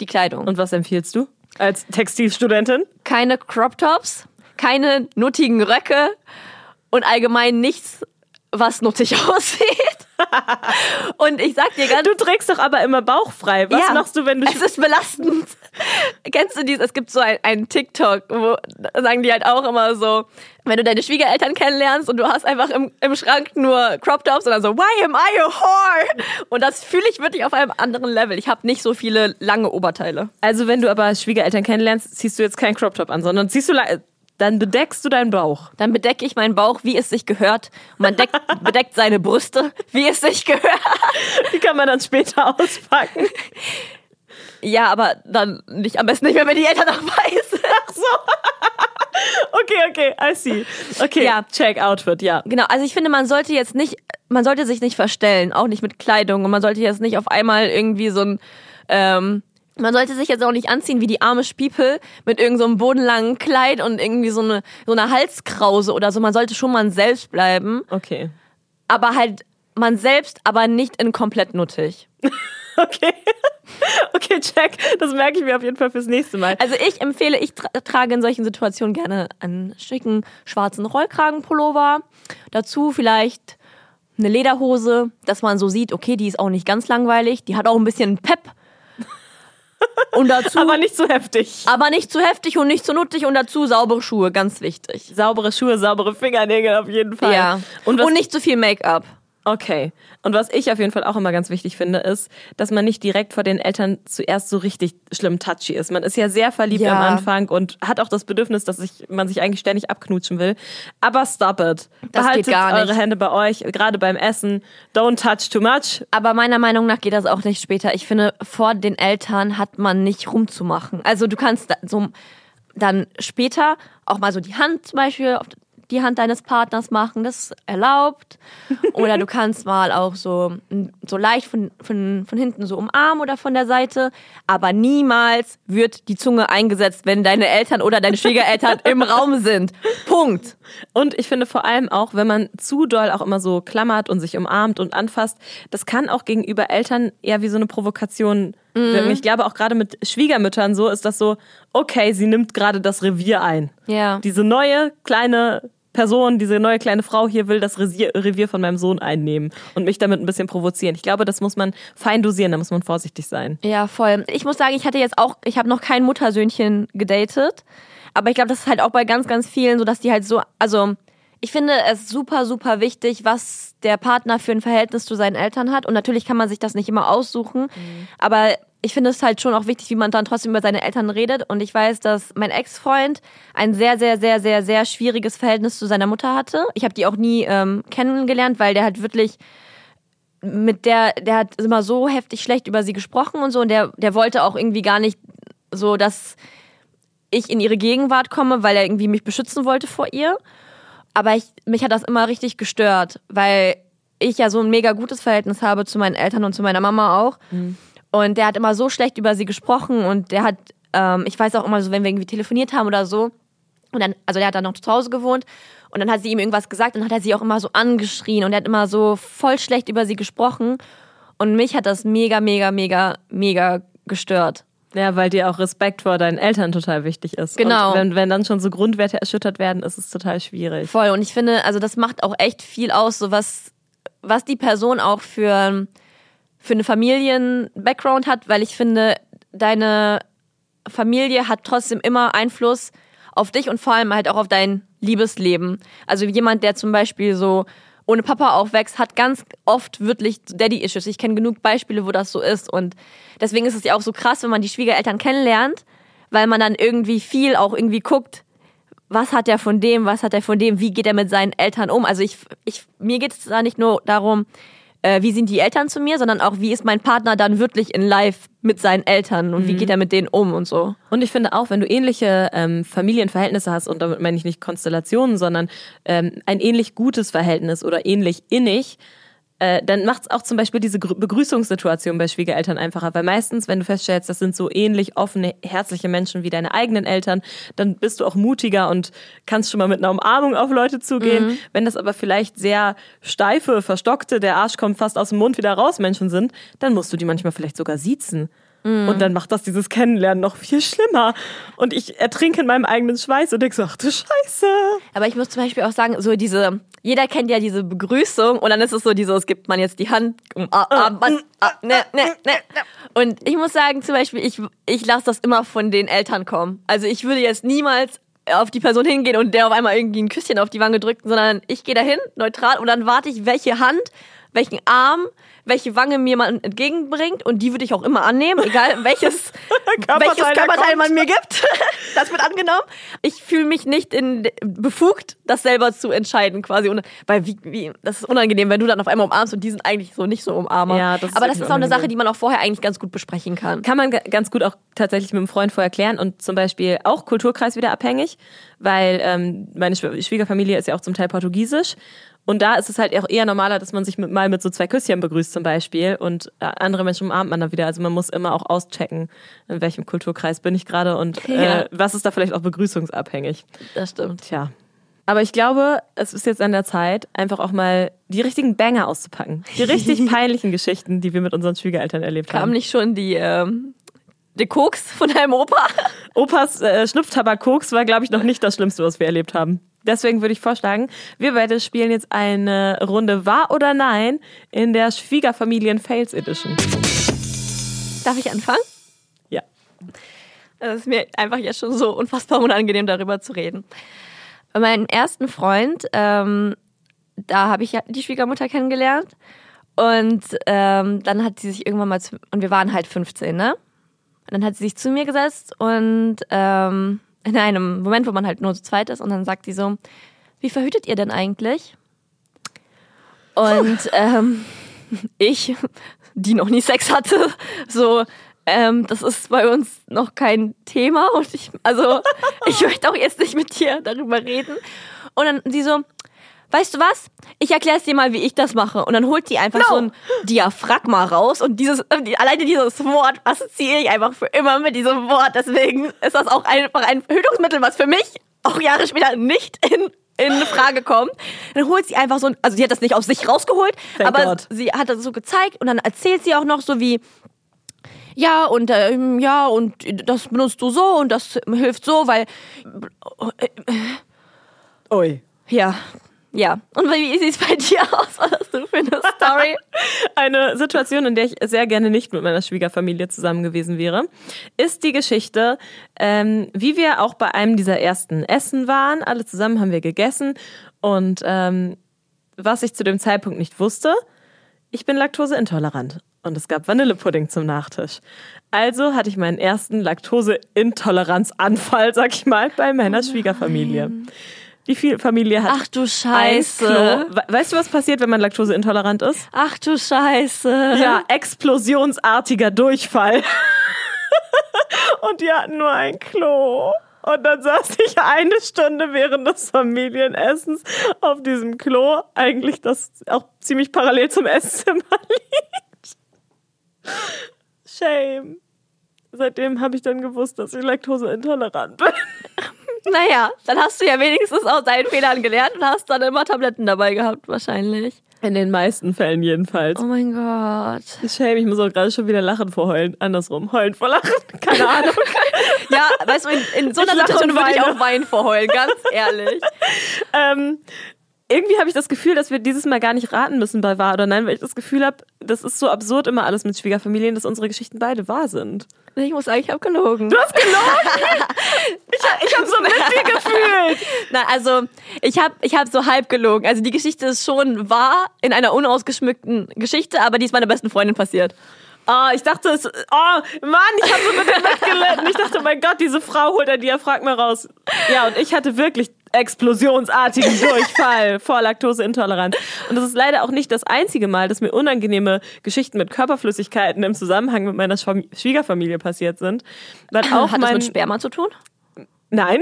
Die Kleidung. Und was empfiehlst du als Textilstudentin? keine Crop Tops, keine nuttigen Röcke und allgemein nichts, was nuttig aussieht. und ich sag dir ganz Du trägst doch aber immer bauchfrei. Was Ja. machst du, wenn du Es ist belastend. Kennst du dieses? Es gibt so ein, ein TikTok, wo sagen die halt auch immer so, wenn du deine Schwiegereltern kennenlernst und du hast einfach im, im Schrank nur Crop Tops und dann so, why am I a whore? Und das fühle ich wirklich auf einem anderen Level. Ich habe nicht so viele lange Oberteile. Also wenn du aber Schwiegereltern kennenlernst, ziehst du jetzt keinen Crop Top an, sondern ziehst du dann bedeckst du deinen Bauch. Dann bedecke ich meinen Bauch, wie es sich gehört. Und man deckt, bedeckt seine Brüste, wie es sich gehört. Die kann man dann später auspacken. Ja, aber dann nicht, am besten nicht mehr, wenn die Eltern noch weiß sind. Okay, okay, I see. Okay, Ja. check Outfit, ja. Genau, also ich finde, man sollte jetzt nicht, man sollte sich nicht verstellen, auch nicht mit Kleidung. Und man sollte jetzt nicht auf einmal irgendwie so ein, ähm, man sollte sich jetzt auch nicht anziehen wie die arme Spiepel mit irgendeinem so einem bodenlangen Kleid und irgendwie so eine, so eine Halskrause oder so. Man sollte schon man selbst bleiben, Okay. aber halt man selbst, aber nicht in komplett nuttig. Okay. Okay, check. Das merke ich mir auf jeden Fall fürs nächste Mal. Also ich empfehle, ich tra trage in solchen Situationen gerne einen schicken schwarzen Rollkragenpullover. Dazu vielleicht eine Lederhose, dass man so sieht, okay, die ist auch nicht ganz langweilig, die hat auch ein bisschen Pep. Und dazu, Aber nicht so heftig. aber nicht zu heftig und nicht zu nuttig und dazu saubere Schuhe, ganz wichtig. Saubere Schuhe, saubere Fingernägel auf jeden Fall. Ja. Und, und nicht zu viel Make-up. Okay. Und was ich auf jeden Fall auch immer ganz wichtig finde, ist, dass man nicht direkt vor den Eltern zuerst so richtig schlimm touchy ist. Man ist ja sehr verliebt Ja. am Anfang und hat auch das Bedürfnis, dass sich, man sich eigentlich ständig abknutschen will. Aber stop it. Das Behaltet geht gar nicht. eure Hände bei euch, gerade beim Essen. Don't touch too much. Aber meiner Meinung nach geht das auch nicht später. Ich finde, vor den Eltern hat man nicht rumzumachen. Also du kannst so dann später auch mal so die Hand zum Beispiel auf die Hand deines Partners machen, das ist erlaubt. Oder du kannst mal auch so, so leicht von, von, von hinten so umarmen oder von der Seite. Aber niemals wird die Zunge eingesetzt, wenn deine Eltern oder deine Schwiegereltern im Raum sind. Punkt. Und ich finde vor allem auch, wenn man zu doll auch immer so klammert und sich umarmt und anfasst, das kann auch gegenüber Eltern eher wie so eine Provokation wirken. Ich glaube auch gerade mit Schwiegermüttern so ist das so, okay, sie nimmt gerade das Revier ein. Ja. Diese neue kleine Person, diese neue kleine Frau hier will das Revier, Revier von meinem Sohn einnehmen und mich damit ein bisschen provozieren. Ich glaube, das muss man fein dosieren, da muss man vorsichtig sein. Ja, voll. Ich muss sagen, ich hatte jetzt auch, ich habe noch kein Muttersöhnchen gedatet. Aber ich glaube, das ist halt auch bei ganz, ganz vielen so, dass die halt so, also ich finde es super, super wichtig, was der Partner für ein Verhältnis zu seinen Eltern hat. Und natürlich kann man sich das nicht immer aussuchen. Aber ich finde es halt schon auch wichtig, wie man dann trotzdem über seine Eltern redet. Und ich weiß, dass mein Ex-Freund ein sehr, sehr, sehr, sehr, sehr schwieriges Verhältnis zu seiner Mutter hatte. Ich habe die auch nie ähm, kennengelernt, weil der halt wirklich mit der, der hat immer so heftig schlecht über sie gesprochen und so. Und der, der wollte auch irgendwie gar nicht so, dass ich in ihre Gegenwart komme, weil er irgendwie mich beschützen wollte vor ihr. Aber ich, mich hat das immer richtig gestört, weil ich ja so ein mega gutes Verhältnis habe zu meinen Eltern und zu meiner Mama auch. Und der hat immer so schlecht über sie gesprochen und der hat, ähm, ich weiß auch immer so, wenn wir irgendwie telefoniert haben oder so, und dann, also der hat dann noch zu Hause gewohnt und dann hat sie ihm irgendwas gesagt und dann hat er sie auch immer so angeschrien und er hat immer so voll schlecht über sie gesprochen. Und mich hat das mega, mega, mega, mega gestört. Ja, weil dir auch Respekt vor deinen Eltern total wichtig ist. Genau. Und wenn, wenn dann schon so Grundwerte erschüttert werden, ist es total schwierig. Voll. Und ich finde, also das macht auch echt viel aus, so was, was die Person auch für, für eine Familien-Background hat, weil ich finde, deine Familie hat trotzdem immer Einfluss auf dich und vor allem halt auch auf dein Liebesleben. Also jemand, der zum Beispiel so ohne Papa aufwächst, hat ganz oft wirklich Daddy-Issues. Ich kenne genug Beispiele, wo das so ist. Und deswegen ist es ja auch so krass, wenn man die Schwiegereltern kennenlernt, weil man dann irgendwie viel auch irgendwie guckt, was hat er von dem, was hat er von dem, wie geht er mit seinen Eltern um. Also ich, ich mir geht es da nicht nur darum, äh, wie sind die Eltern zu mir, sondern auch, wie ist mein Partner dann wirklich in live mit seinen Eltern und wie geht er mit denen um und so. Und ich finde auch, wenn du ähnliche ähm, Familienverhältnisse hast, und damit meine ich nicht Konstellationen, sondern ähm, ein ähnlich gutes Verhältnis oder ähnlich innig, äh, dann macht es auch zum Beispiel diese Grü- Begrüßungssituation bei Schwiegereltern einfacher. Weil meistens, wenn du feststellst, das sind so ähnlich offene, herzliche Menschen wie deine eigenen Eltern, dann bist du auch mutiger und kannst schon mal mit einer Umarmung auf Leute zugehen. Wenn das aber vielleicht sehr steife, verstockte, der Arsch kommt fast aus dem Mund wieder raus Menschen sind, dann musst du die manchmal vielleicht sogar siezen. Und dann macht das dieses Kennenlernen noch viel schlimmer. Und ich ertrinke in meinem eigenen Schweiß und denke so, ach du Scheiße. Aber ich muss zum Beispiel auch sagen, so diese, jeder kennt ja diese Begrüßung und dann ist es so dieses, gibt man jetzt die Hand, ah, ah, man, ah, ne, ne, ne. Und ich muss sagen, zum Beispiel, ich, ich lasse das immer von den Eltern kommen. Also ich würde jetzt niemals auf die Person hingehen und der auf einmal irgendwie ein Küsschen auf die Wange drückt, sondern ich gehe dahin, neutral, und dann warte ich, welche Hand, welchen Arm, welche Wange mir man entgegenbringt und die würde ich auch immer annehmen, egal welches, welches da Körperteil man mir gibt. Das wird angenommen. Ich fühle mich nicht in, befugt, das selber zu entscheiden quasi. Und, weil wie, wie, das ist unangenehm, wenn du dann auf einmal umarmst und die sind eigentlich so nicht so umarmer. Ja, das Aber das ist auch eine. Sache, die man auch vorher eigentlich ganz gut besprechen kann. Kann man ga- ganz gut auch tatsächlich mit einem Freund vorher klären und zum Beispiel auch Kulturkreis wieder abhängig, weil ähm, meine Schw- Schwiegerfamilie ist ja auch zum Teil portugiesisch. Und da ist es halt auch eher normaler, dass man sich mit, mal mit so zwei Küsschen begrüßt zum Beispiel und äh, andere Menschen umarmt man dann wieder. Also man muss immer auch auschecken, in welchem Kulturkreis bin ich gerade und Ja. äh, was ist da vielleicht auch begrüßungsabhängig. Das stimmt. Tja. Aber ich glaube, es ist jetzt an der Zeit, einfach auch mal die richtigen Banger auszupacken. Die richtig peinlichen Geschichten, die wir mit unseren Schwiegereltern erlebt Kam haben. nicht schon die, ähm, die Koks von deinem Opa? Opas äh, Schnupftabak-Koks war, glaube ich, noch nicht das Schlimmste, was wir erlebt haben. Deswegen würde ich vorschlagen, wir beide spielen jetzt eine Runde Wahr oder Nein in der Schwiegerfamilien-Fails Edition. Darf ich anfangen? Ja. Es ist mir einfach jetzt schon so unfassbar unangenehm, darüber zu reden. Bei meinem ersten Freund, ähm, da habe ich ja die Schwiegermutter kennengelernt. Und ähm, dann hat sie sich irgendwann mal, zu, und wir waren halt 15, ne? Und dann hat sie sich zu mir gesetzt und ähm, in einem Moment, wo man halt nur zu zweit ist, und dann sagt sie so, wie verhütet ihr denn eigentlich? Und ähm, ich, die noch nie Sex hatte, so, ähm, das ist bei uns noch kein Thema und ich, also, ich möchte auch jetzt nicht mit dir darüber reden. Und dann sie so, weißt du was? Ich erkläre es dir mal, wie ich das mache. Und dann holt die einfach so ein Diaphragma raus und dieses, äh, alleine dieses Wort assoziiere ich einfach für immer mit diesem Wort. Deswegen ist das auch einfach ein Verhütungsmittel, was für mich auch Jahre später nicht in in Frage kommt, dann holt sie einfach so ein, also sie hat das nicht aus sich rausgeholt, Thank aber God. sie hat das so gezeigt und dann erzählt sie auch noch so wie, ja und ähm, ja und das benutzt du so und das hilft so, weil Ui. ja, ja. Und wie sieht es bei dir aus? Was hast du für eine Story? Eine Situation, in der ich sehr gerne nicht mit meiner Schwiegerfamilie zusammen gewesen wäre, ist die Geschichte, ähm, wie wir auch bei einem dieser ersten Essen waren. Alle zusammen haben wir gegessen und ähm, was ich zu dem Zeitpunkt nicht wusste, ich bin laktoseintolerant und es gab Vanillepudding zum Nachtisch. Also hatte ich meinen ersten Laktoseintoleranzanfall, sag ich mal, bei meiner Schwiegerfamilie. Die viel- Familie hat Ach du Scheiße. Weißt du, was passiert, wenn man laktoseintolerant ist? Ach du Scheiße. Ja, explosionsartiger Durchfall. Und die hatten nur ein Klo. Und dann saß ich eine Stunde während des Familienessens auf diesem Klo, eigentlich das auch ziemlich parallel zum Esszimmer liegt. Shame. Seitdem habe ich dann gewusst, dass ich laktoseintolerant bin. Naja, dann hast du ja wenigstens aus deinen Fehlern gelernt und hast dann immer Tabletten dabei gehabt, wahrscheinlich. In den meisten Fällen jedenfalls. Oh mein Gott. Shame, ich muss auch gerade schon wieder lachen vor Heulen. Andersrum, heulen vor Lachen. Keine Ahnung. Ja, weißt du, in, in so einer Situation würde ich auch weinen vor heulen, ganz ehrlich. ähm, irgendwie habe ich das Gefühl, dass wir dieses Mal gar nicht raten müssen bei wahr oder nein, weil ich das Gefühl habe, das ist so absurd immer alles mit Schwiegerfamilien, dass unsere Geschichten beide wahr sind. Ich muss sagen, ich habe gelogen. Du hast gelogen! ich ich habe so mit dir gefühlt. Nein, also ich habe ich hab so halb gelogen. Also die Geschichte ist schon wahr in einer unausgeschmückten Geschichte, aber die ist meiner besten Freundin passiert. Oh, ich dachte, es, oh Mann, ich habe so mit dir mitgelitten. Ich dachte, mein Gott, diese Frau holt ein Diaphragma raus. Ja, und ich hatte wirklich explosionsartigen Durchfall vor Laktoseintoleranz. Und das ist leider auch nicht das einzige Mal, dass mir unangenehme Geschichten mit Körperflüssigkeiten im Zusammenhang mit meiner Schwiegerfamilie passiert sind. Weil auch Hat das mit Sperma zu tun? Nein,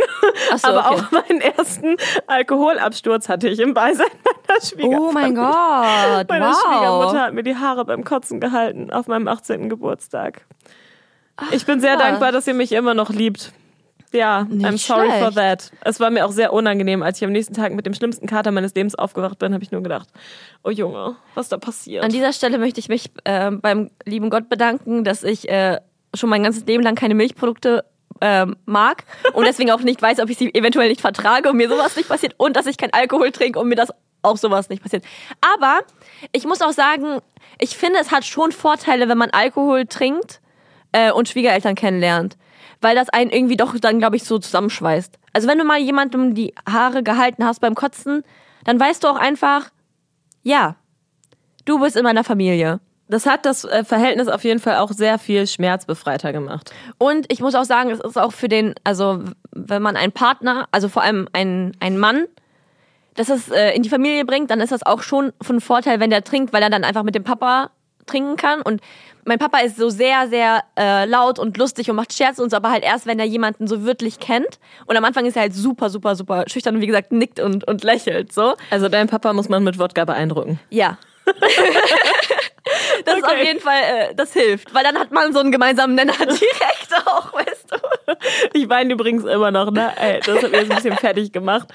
Ach so, aber okay. auch meinen ersten Alkoholabsturz hatte ich im Beisein meiner Schwiegermutter. Oh mein Gott, Meine wow. Schwiegermutter hat mir die Haare beim Kotzen gehalten auf meinem 18. Geburtstag. Ich bin sehr krass. dankbar, dass ihr mich immer noch liebt. Ja, Nicht I'm sorry for schlecht. that. Es war mir auch sehr unangenehm, als ich am nächsten Tag mit dem schlimmsten Kater meines Lebens aufgewacht bin, habe ich nur gedacht, oh Junge, was da passiert. An dieser Stelle möchte ich mich äh, beim lieben Gott bedanken, dass ich äh, schon mein ganzes Leben lang keine Milchprodukte ähm, mag und deswegen auch nicht weiß, ob ich sie eventuell nicht vertrage und mir sowas nicht passiert und dass ich kein Alkohol trinke und mir das auch sowas nicht passiert. Aber ich muss auch sagen, ich finde, es hat schon Vorteile, wenn man Alkohol trinkt äh, und Schwiegereltern kennenlernt. Weil das einen irgendwie doch dann, glaube ich, so zusammenschweißt. Also wenn du mal jemandem die Haare gehalten hast beim Kotzen, dann weißt du auch einfach, ja, du bist in meiner Familie. das hat das äh, Verhältnis auf jeden Fall auch sehr viel schmerzbefreiter gemacht. Und ich muss auch sagen, es ist auch für den, also wenn man einen Partner, also vor allem einen, einen Mann, das es äh, in die Familie bringt, dann ist das auch schon von Vorteil, wenn der trinkt, weil er dann einfach mit dem Papa trinken kann. Und mein Papa ist so sehr, sehr äh, laut und lustig und macht Scherze und so, aber halt erst, wenn er jemanden so wirklich kennt. Und am Anfang ist er halt super, super, super schüchtern und wie gesagt nickt und, und lächelt so. Also dein Papa muss man mit Wodka beeindrucken. Ja. das ist auf jeden Fall, äh, das hilft, weil dann hat man so einen gemeinsamen Nenner direkt auch, weißt du. Ich weine übrigens immer noch, ne? Ey, das hat mir jetzt ein bisschen fertig gemacht.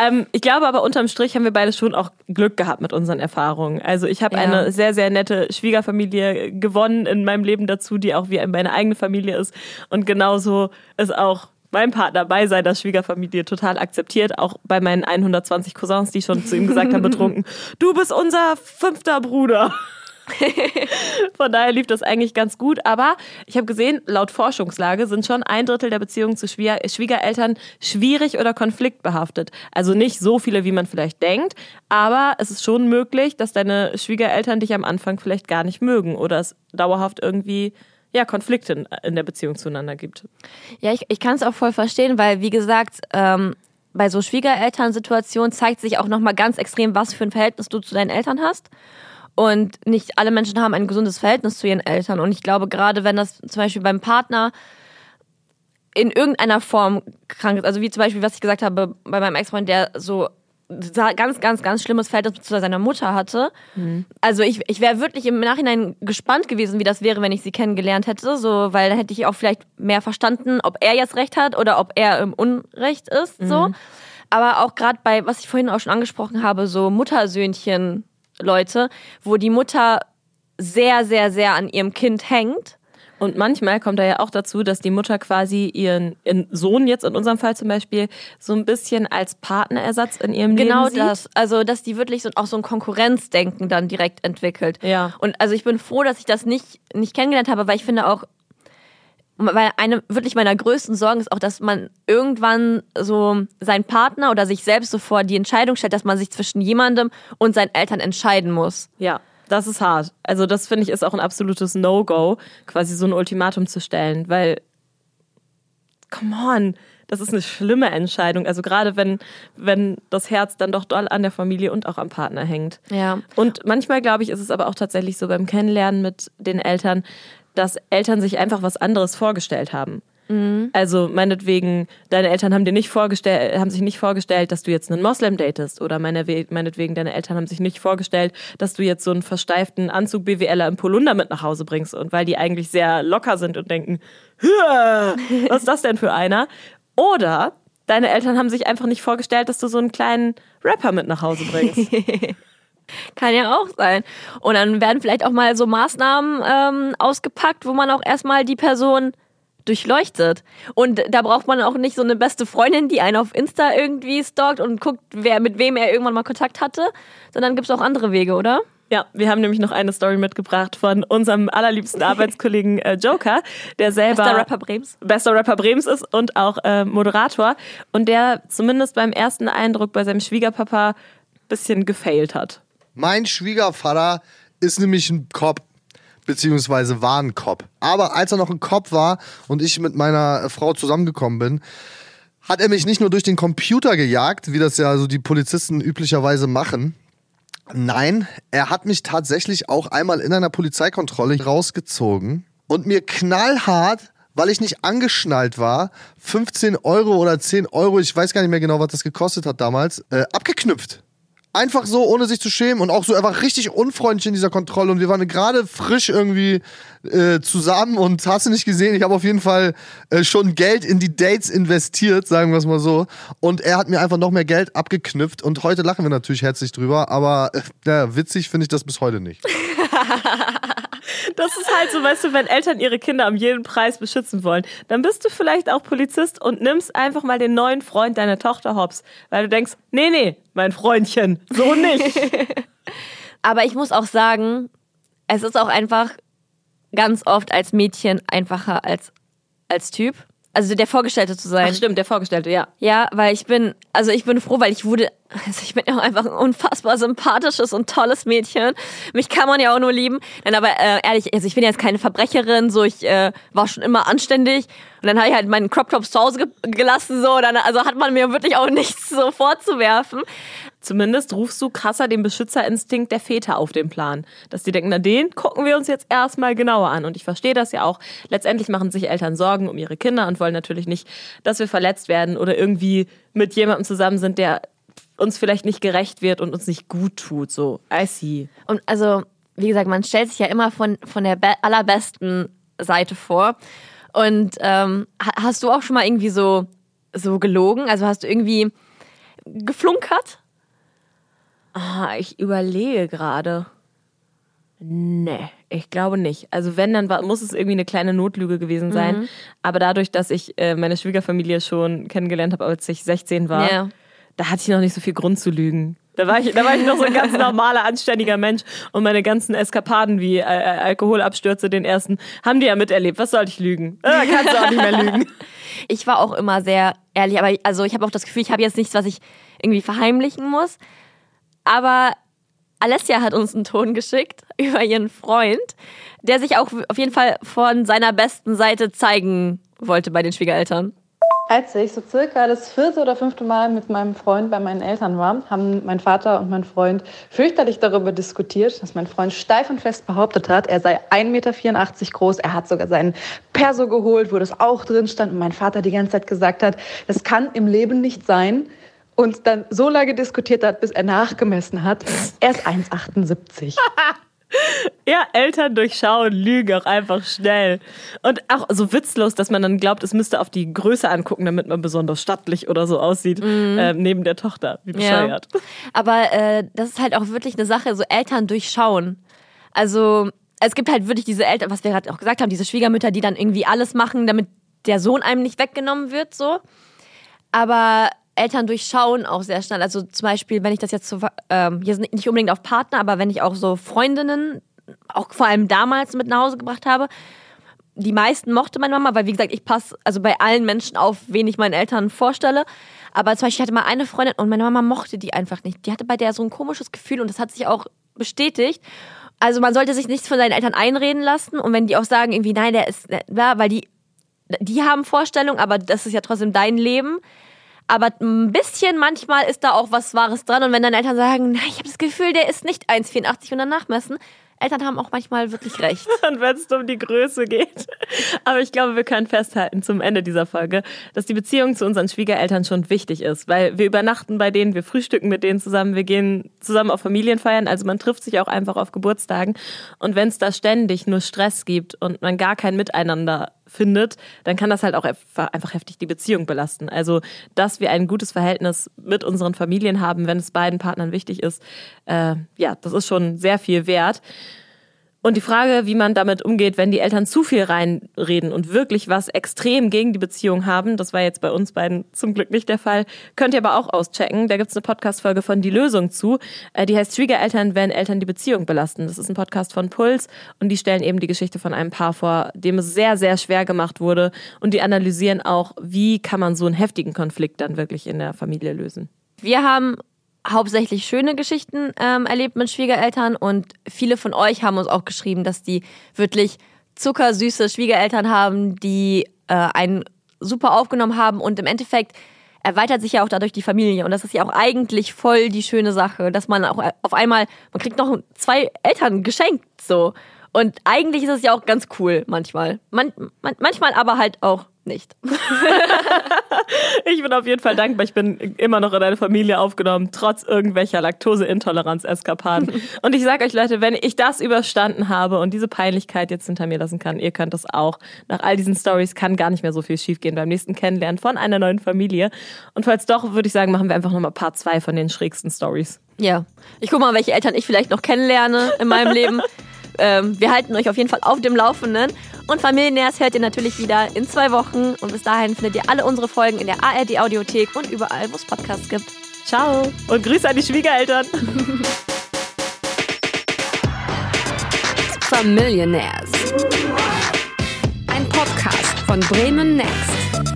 Ähm, ich glaube aber unterm Strich haben wir beide schon auch Glück gehabt mit unseren Erfahrungen. Also ich habe Ja. eine sehr, sehr nette Schwiegerfamilie gewonnen in meinem Leben dazu, die auch wie meine eigene Familie ist. Und genauso ist auch mein Partner bei seiner Schwiegerfamilie total akzeptiert, auch bei meinen 120 Cousins, die schon zu ihm gesagt haben, betrunken, du bist unser fünfter Bruder. Von daher lief das eigentlich ganz gut. Aber ich habe gesehen, laut Forschungslage sind schon ein Drittel der Beziehungen zu Schwiegereltern schwierig oder konfliktbehaftet. Also nicht so viele, wie man vielleicht denkt. Aber es ist schon möglich, dass deine Schwiegereltern dich am Anfang vielleicht gar nicht mögen oder es dauerhaft irgendwie ja, Konflikte in, in der Beziehung zueinander gibt. Ja, ich, ich kann es auch voll verstehen, weil wie gesagt, ähm, bei so Schwiegerelternsituationen zeigt sich auch nochmal ganz extrem, was für ein Verhältnis du zu deinen Eltern hast. Und nicht alle Menschen haben ein gesundes Verhältnis zu ihren Eltern. Und ich glaube, gerade wenn das zum Beispiel beim Partner in irgendeiner Form krank ist, also wie zum Beispiel, was ich gesagt habe, bei meinem Ex-Freund, der so ganz, ganz, ganz schlimmes Verhältnis zu seiner Mutter hatte. Also ich, ich wäre wirklich im Nachhinein gespannt gewesen, wie das wäre, wenn ich sie kennengelernt hätte, so, weil dann hätte ich auch vielleicht mehr verstanden, ob er jetzt recht hat oder ob er im Unrecht ist, so. Aber auch gerade bei, was ich vorhin auch schon angesprochen habe, so Muttersöhnchen Leute, wo die Mutter sehr, sehr, sehr an ihrem Kind hängt. Und manchmal kommt da ja auch dazu, dass die Mutter quasi ihren, ihren Sohn, jetzt in unserem Fall zum Beispiel, so ein bisschen als Partnerersatz in ihrem Genau Leben sieht. das. Also, dass die wirklich so, auch so ein Konkurrenzdenken dann direkt entwickelt. Ja. Und also ich bin froh, dass ich das nicht, nicht kennengelernt habe, weil ich finde auch, weil eine wirklich meiner größten Sorgen ist auch, dass man irgendwann so seinen Partner oder sich selbst so vor die Entscheidung stellt, dass man sich zwischen jemandem und seinen Eltern entscheiden muss. Ja, das ist hart. Also das finde ich ist auch ein absolutes No-Go, quasi so ein Ultimatum zu stellen, weil, come on, das ist eine schlimme Entscheidung. Also gerade wenn, wenn das Herz dann doch doll an der Familie und auch am Partner hängt. Ja. Und manchmal, glaube ich, ist es aber auch tatsächlich so beim Kennenlernen mit den Eltern, dass Eltern sich einfach was anderes vorgestellt haben. Also meinetwegen, deine Eltern haben dir nicht vorgestellt, haben sich nicht vorgestellt, dass du jetzt einen Moslem datest oder meine, meinetwegen deine Eltern haben sich nicht vorgestellt, dass du jetzt so einen versteiften Anzug BWLer im Polunder mit nach Hause bringst und weil die eigentlich sehr locker sind und denken, "Hüa, was ist das denn für einer? Oder deine Eltern haben sich einfach nicht vorgestellt, dass du so einen kleinen Rapper mit nach Hause bringst. Kann ja auch sein. Und dann werden vielleicht auch mal so Maßnahmen ähm, ausgepackt, wo man auch erstmal die Person durchleuchtet. Und da braucht man auch nicht so eine beste Freundin, die einen auf Insta irgendwie stalkt und guckt, wer mit wem er irgendwann mal Kontakt hatte, sondern gibt es auch andere Wege, oder? Ja, wir haben nämlich noch eine Story mitgebracht von unserem allerliebsten Arbeitskollegen äh, Joker, der selber Bester Rapper Brems. bester Rapper Brems ist und auch äh, Moderator und der zumindest beim ersten Eindruck bei seinem Schwiegerpapa bisschen gefailt hat. Mein Schwiegervater ist nämlich ein Cop, beziehungsweise war ein Cop. Aber als er noch ein Cop war und ich mit meiner Frau zusammengekommen bin, hat er mich nicht nur durch den Computer gejagt, wie das ja so die Polizisten üblicherweise machen. Nein, er hat mich tatsächlich auch einmal in einer Polizeikontrolle rausgezogen und mir knallhart weil ich nicht angeschnallt war, 15 Euro oder 10 Euro, ich weiß gar nicht mehr genau, was das gekostet hat damals, äh, abgeknüpft. Einfach so, ohne sich zu schämen und auch so einfach richtig unfreundlich in dieser Kontrolle. Und wir waren gerade frisch irgendwie äh, zusammen und hast du nicht gesehen, ich habe auf jeden Fall äh, schon Geld in die Dates investiert, sagen wir es mal so. Und er hat mir einfach noch mehr Geld abgeknüpft und heute lachen wir natürlich herzlich drüber, aber äh, ja, witzig finde ich das bis heute nicht. Das ist halt so, weißt du, wenn Eltern ihre Kinder um jeden Preis beschützen wollen, dann bist du vielleicht auch Polizist und nimmst einfach mal den neuen Freund deiner Tochter hops, weil du denkst, nee, nee, mein Freundchen, so nicht. Aber ich muss auch sagen, es ist auch einfach ganz oft als Mädchen einfacher als als Typ. Also der Vorgestellte zu sein. Ach stimmt, der Vorgestellte, ja. Ja, weil ich bin, also ich bin froh, weil ich wurde, also ich bin ja auch einfach ein unfassbar sympathisches und tolles Mädchen. Mich kann man ja auch nur lieben. Nein, aber äh, ehrlich, also ich bin jetzt keine Verbrecherin, so ich äh, war schon immer anständig und dann habe ich halt meinen Crop Tops zu Hause ge gelassen, so, dann, also hat man mir wirklich auch nichts so vorzuwerfen. Zumindest rufst du krasser den Beschützerinstinkt der Väter auf den Plan. Dass die denken, na den gucken wir uns jetzt erstmal genauer an. Und ich verstehe das ja auch. Letztendlich machen sich Eltern Sorgen um ihre Kinder und wollen natürlich nicht, dass wir verletzt werden oder irgendwie mit jemandem zusammen sind, der uns vielleicht nicht gerecht wird und uns nicht gut tut. So, I see. Und also, wie gesagt, man stellt sich ja immer von, von der be- allerbesten Seite vor. Und ähm, ha- hast du auch schon mal irgendwie so, so gelogen? Also hast du irgendwie geflunkert? Ah, ich überlege gerade. Nee, ich glaube nicht. Also wenn, dann war, muss es irgendwie eine kleine Notlüge gewesen sein. Mhm. Aber dadurch, dass ich äh, meine Schwiegerfamilie schon kennengelernt habe, als ich 16 war, Ja. da hatte ich noch nicht so viel Grund zu lügen. Da war ich, da war ich noch so ein ganz normaler, anständiger Mensch. Und meine ganzen Eskapaden wie äh, äh, Alkoholabstürze, den ersten, haben die ja miterlebt. Was soll ich lügen? Äh, kannst du auch nicht mehr lügen. Ich war auch immer sehr ehrlich, aber also ich habe auch das Gefühl, ich habe jetzt nichts, was ich irgendwie verheimlichen muss. Aber Alessia hat uns einen Ton geschickt über ihren Freund, der sich auch auf jeden Fall von seiner besten Seite zeigen wollte bei den Schwiegereltern. Als ich so circa das vierte oder fünfte Mal mit meinem Freund bei meinen Eltern war, haben mein Vater und mein Freund fürchterlich darüber diskutiert, dass mein Freund steif und fest behauptet hat, er sei 1,84 Meter groß. Er hat sogar seinen Perso geholt, wo das auch drin stand. Und mein Vater die ganze Zeit gesagt hat, das kann im Leben nicht sein. Und dann so lange diskutiert hat, bis er nachgemessen hat. Er ist 1,78. Ja, Eltern durchschauen, lügen auch einfach schnell. Und auch so witzlos, dass man dann glaubt, es müsste auf die Größe angucken, damit man besonders stattlich oder so aussieht, ähm, neben der Tochter. Wie bescheuert. Ja. Aber äh, das ist halt auch wirklich eine Sache, so Eltern durchschauen. Also es gibt halt wirklich diese Eltern, was wir gerade auch gesagt haben, diese Schwiegermütter, die dann irgendwie alles machen, damit der Sohn einem nicht weggenommen wird, so. Aber Eltern durchschauen auch sehr schnell. Also zum Beispiel, wenn ich das jetzt so, ähm, hier sind nicht unbedingt auf Partner, aber wenn ich auch so Freundinnen, auch vor allem damals mit nach Hause gebracht habe, die meisten mochte meine Mama, weil wie gesagt, ich passe also bei allen Menschen auf, wen ich meinen Eltern vorstelle. Aber zum Beispiel, ich hatte mal eine Freundin und meine Mama mochte die einfach nicht. Die hatte bei der so ein komisches Gefühl und das hat sich auch bestätigt. Also man sollte sich nichts von seinen Eltern einreden lassen und wenn die auch sagen irgendwie, nein, der ist, ja, weil die, die haben Vorstellungen, aber das ist ja trotzdem dein Leben. Aber ein bisschen manchmal ist da auch was Wahres dran und wenn deine Eltern sagen, nein, ich habe das Gefühl, der ist nicht 1,84 und dann nachmessen, Eltern haben auch manchmal wirklich recht. Und wenn es um die Größe geht. Aber ich glaube, wir können festhalten zum Ende dieser Folge, dass die Beziehung zu unseren Schwiegereltern schon wichtig ist, weil wir übernachten bei denen, wir frühstücken mit denen zusammen, wir gehen zusammen auf Familienfeiern, also man trifft sich auch einfach auf Geburtstagen. Und wenn es da ständig nur Stress gibt und man gar kein Miteinander findet, dann kann das halt auch einfach heftig die Beziehung belasten. Also, dass wir ein gutes Verhältnis mit unseren Familien haben, wenn es beiden Partnern wichtig ist, äh, ja, das ist schon sehr viel wert. Und die Frage, wie man damit umgeht, wenn die Eltern zu viel reinreden und wirklich was extrem gegen die Beziehung haben, das war jetzt bei uns beiden zum Glück nicht der Fall, könnt ihr aber auch auschecken. Da gibt's eine Podcast-Folge von Die Lösung zu. Äh, Die heißt Schwiegereltern, wenn Eltern die Beziehung belasten. Das ist ein Podcast von Puls und die stellen eben die Geschichte von einem Paar vor, dem es sehr, sehr schwer gemacht wurde. Und die analysieren auch, wie kann man so einen heftigen Konflikt dann wirklich in der Familie lösen. Wir haben hauptsächlich schöne Geschichten ähm, erlebt mit Schwiegereltern. Und viele von euch haben uns auch geschrieben, dass die wirklich zuckersüße Schwiegereltern haben, die äh, einen super aufgenommen haben. Und im Endeffekt erweitert sich ja auch dadurch die Familie. Und das ist ja auch eigentlich voll die schöne Sache, dass man auch auf einmal, man kriegt noch zwei Eltern geschenkt so. Und eigentlich ist es ja auch ganz cool manchmal. Man, man, manchmal aber halt auch nicht. Ich bin auf jeden Fall dankbar. Ich bin immer noch in eine Familie aufgenommen, trotz irgendwelcher Laktoseintoleranz-Eskapaden. Und ich sage euch, Leute, wenn ich das überstanden habe und diese Peinlichkeit jetzt hinter mir lassen kann, ihr könnt das auch. Nach all diesen Stories kann gar nicht mehr so viel schiefgehen beim nächsten Kennenlernen von einer neuen Familie. Und falls doch, würde ich sagen, machen wir einfach nochmal Part 2 von den schrägsten Stories. Ja. Ich gucke mal, welche Eltern ich vielleicht noch kennenlerne in meinem Leben. Ähm, wir halten euch auf jeden Fall auf dem Laufenden. Und Familiennährs hört ihr natürlich wieder in zwei Wochen. Und bis dahin findet ihr alle unsere Folgen in der ARD Audiothek und überall, wo es Podcasts gibt. Ciao und Grüße an die Schwiegereltern. Familionaires. Ein Podcast von Bremen Next.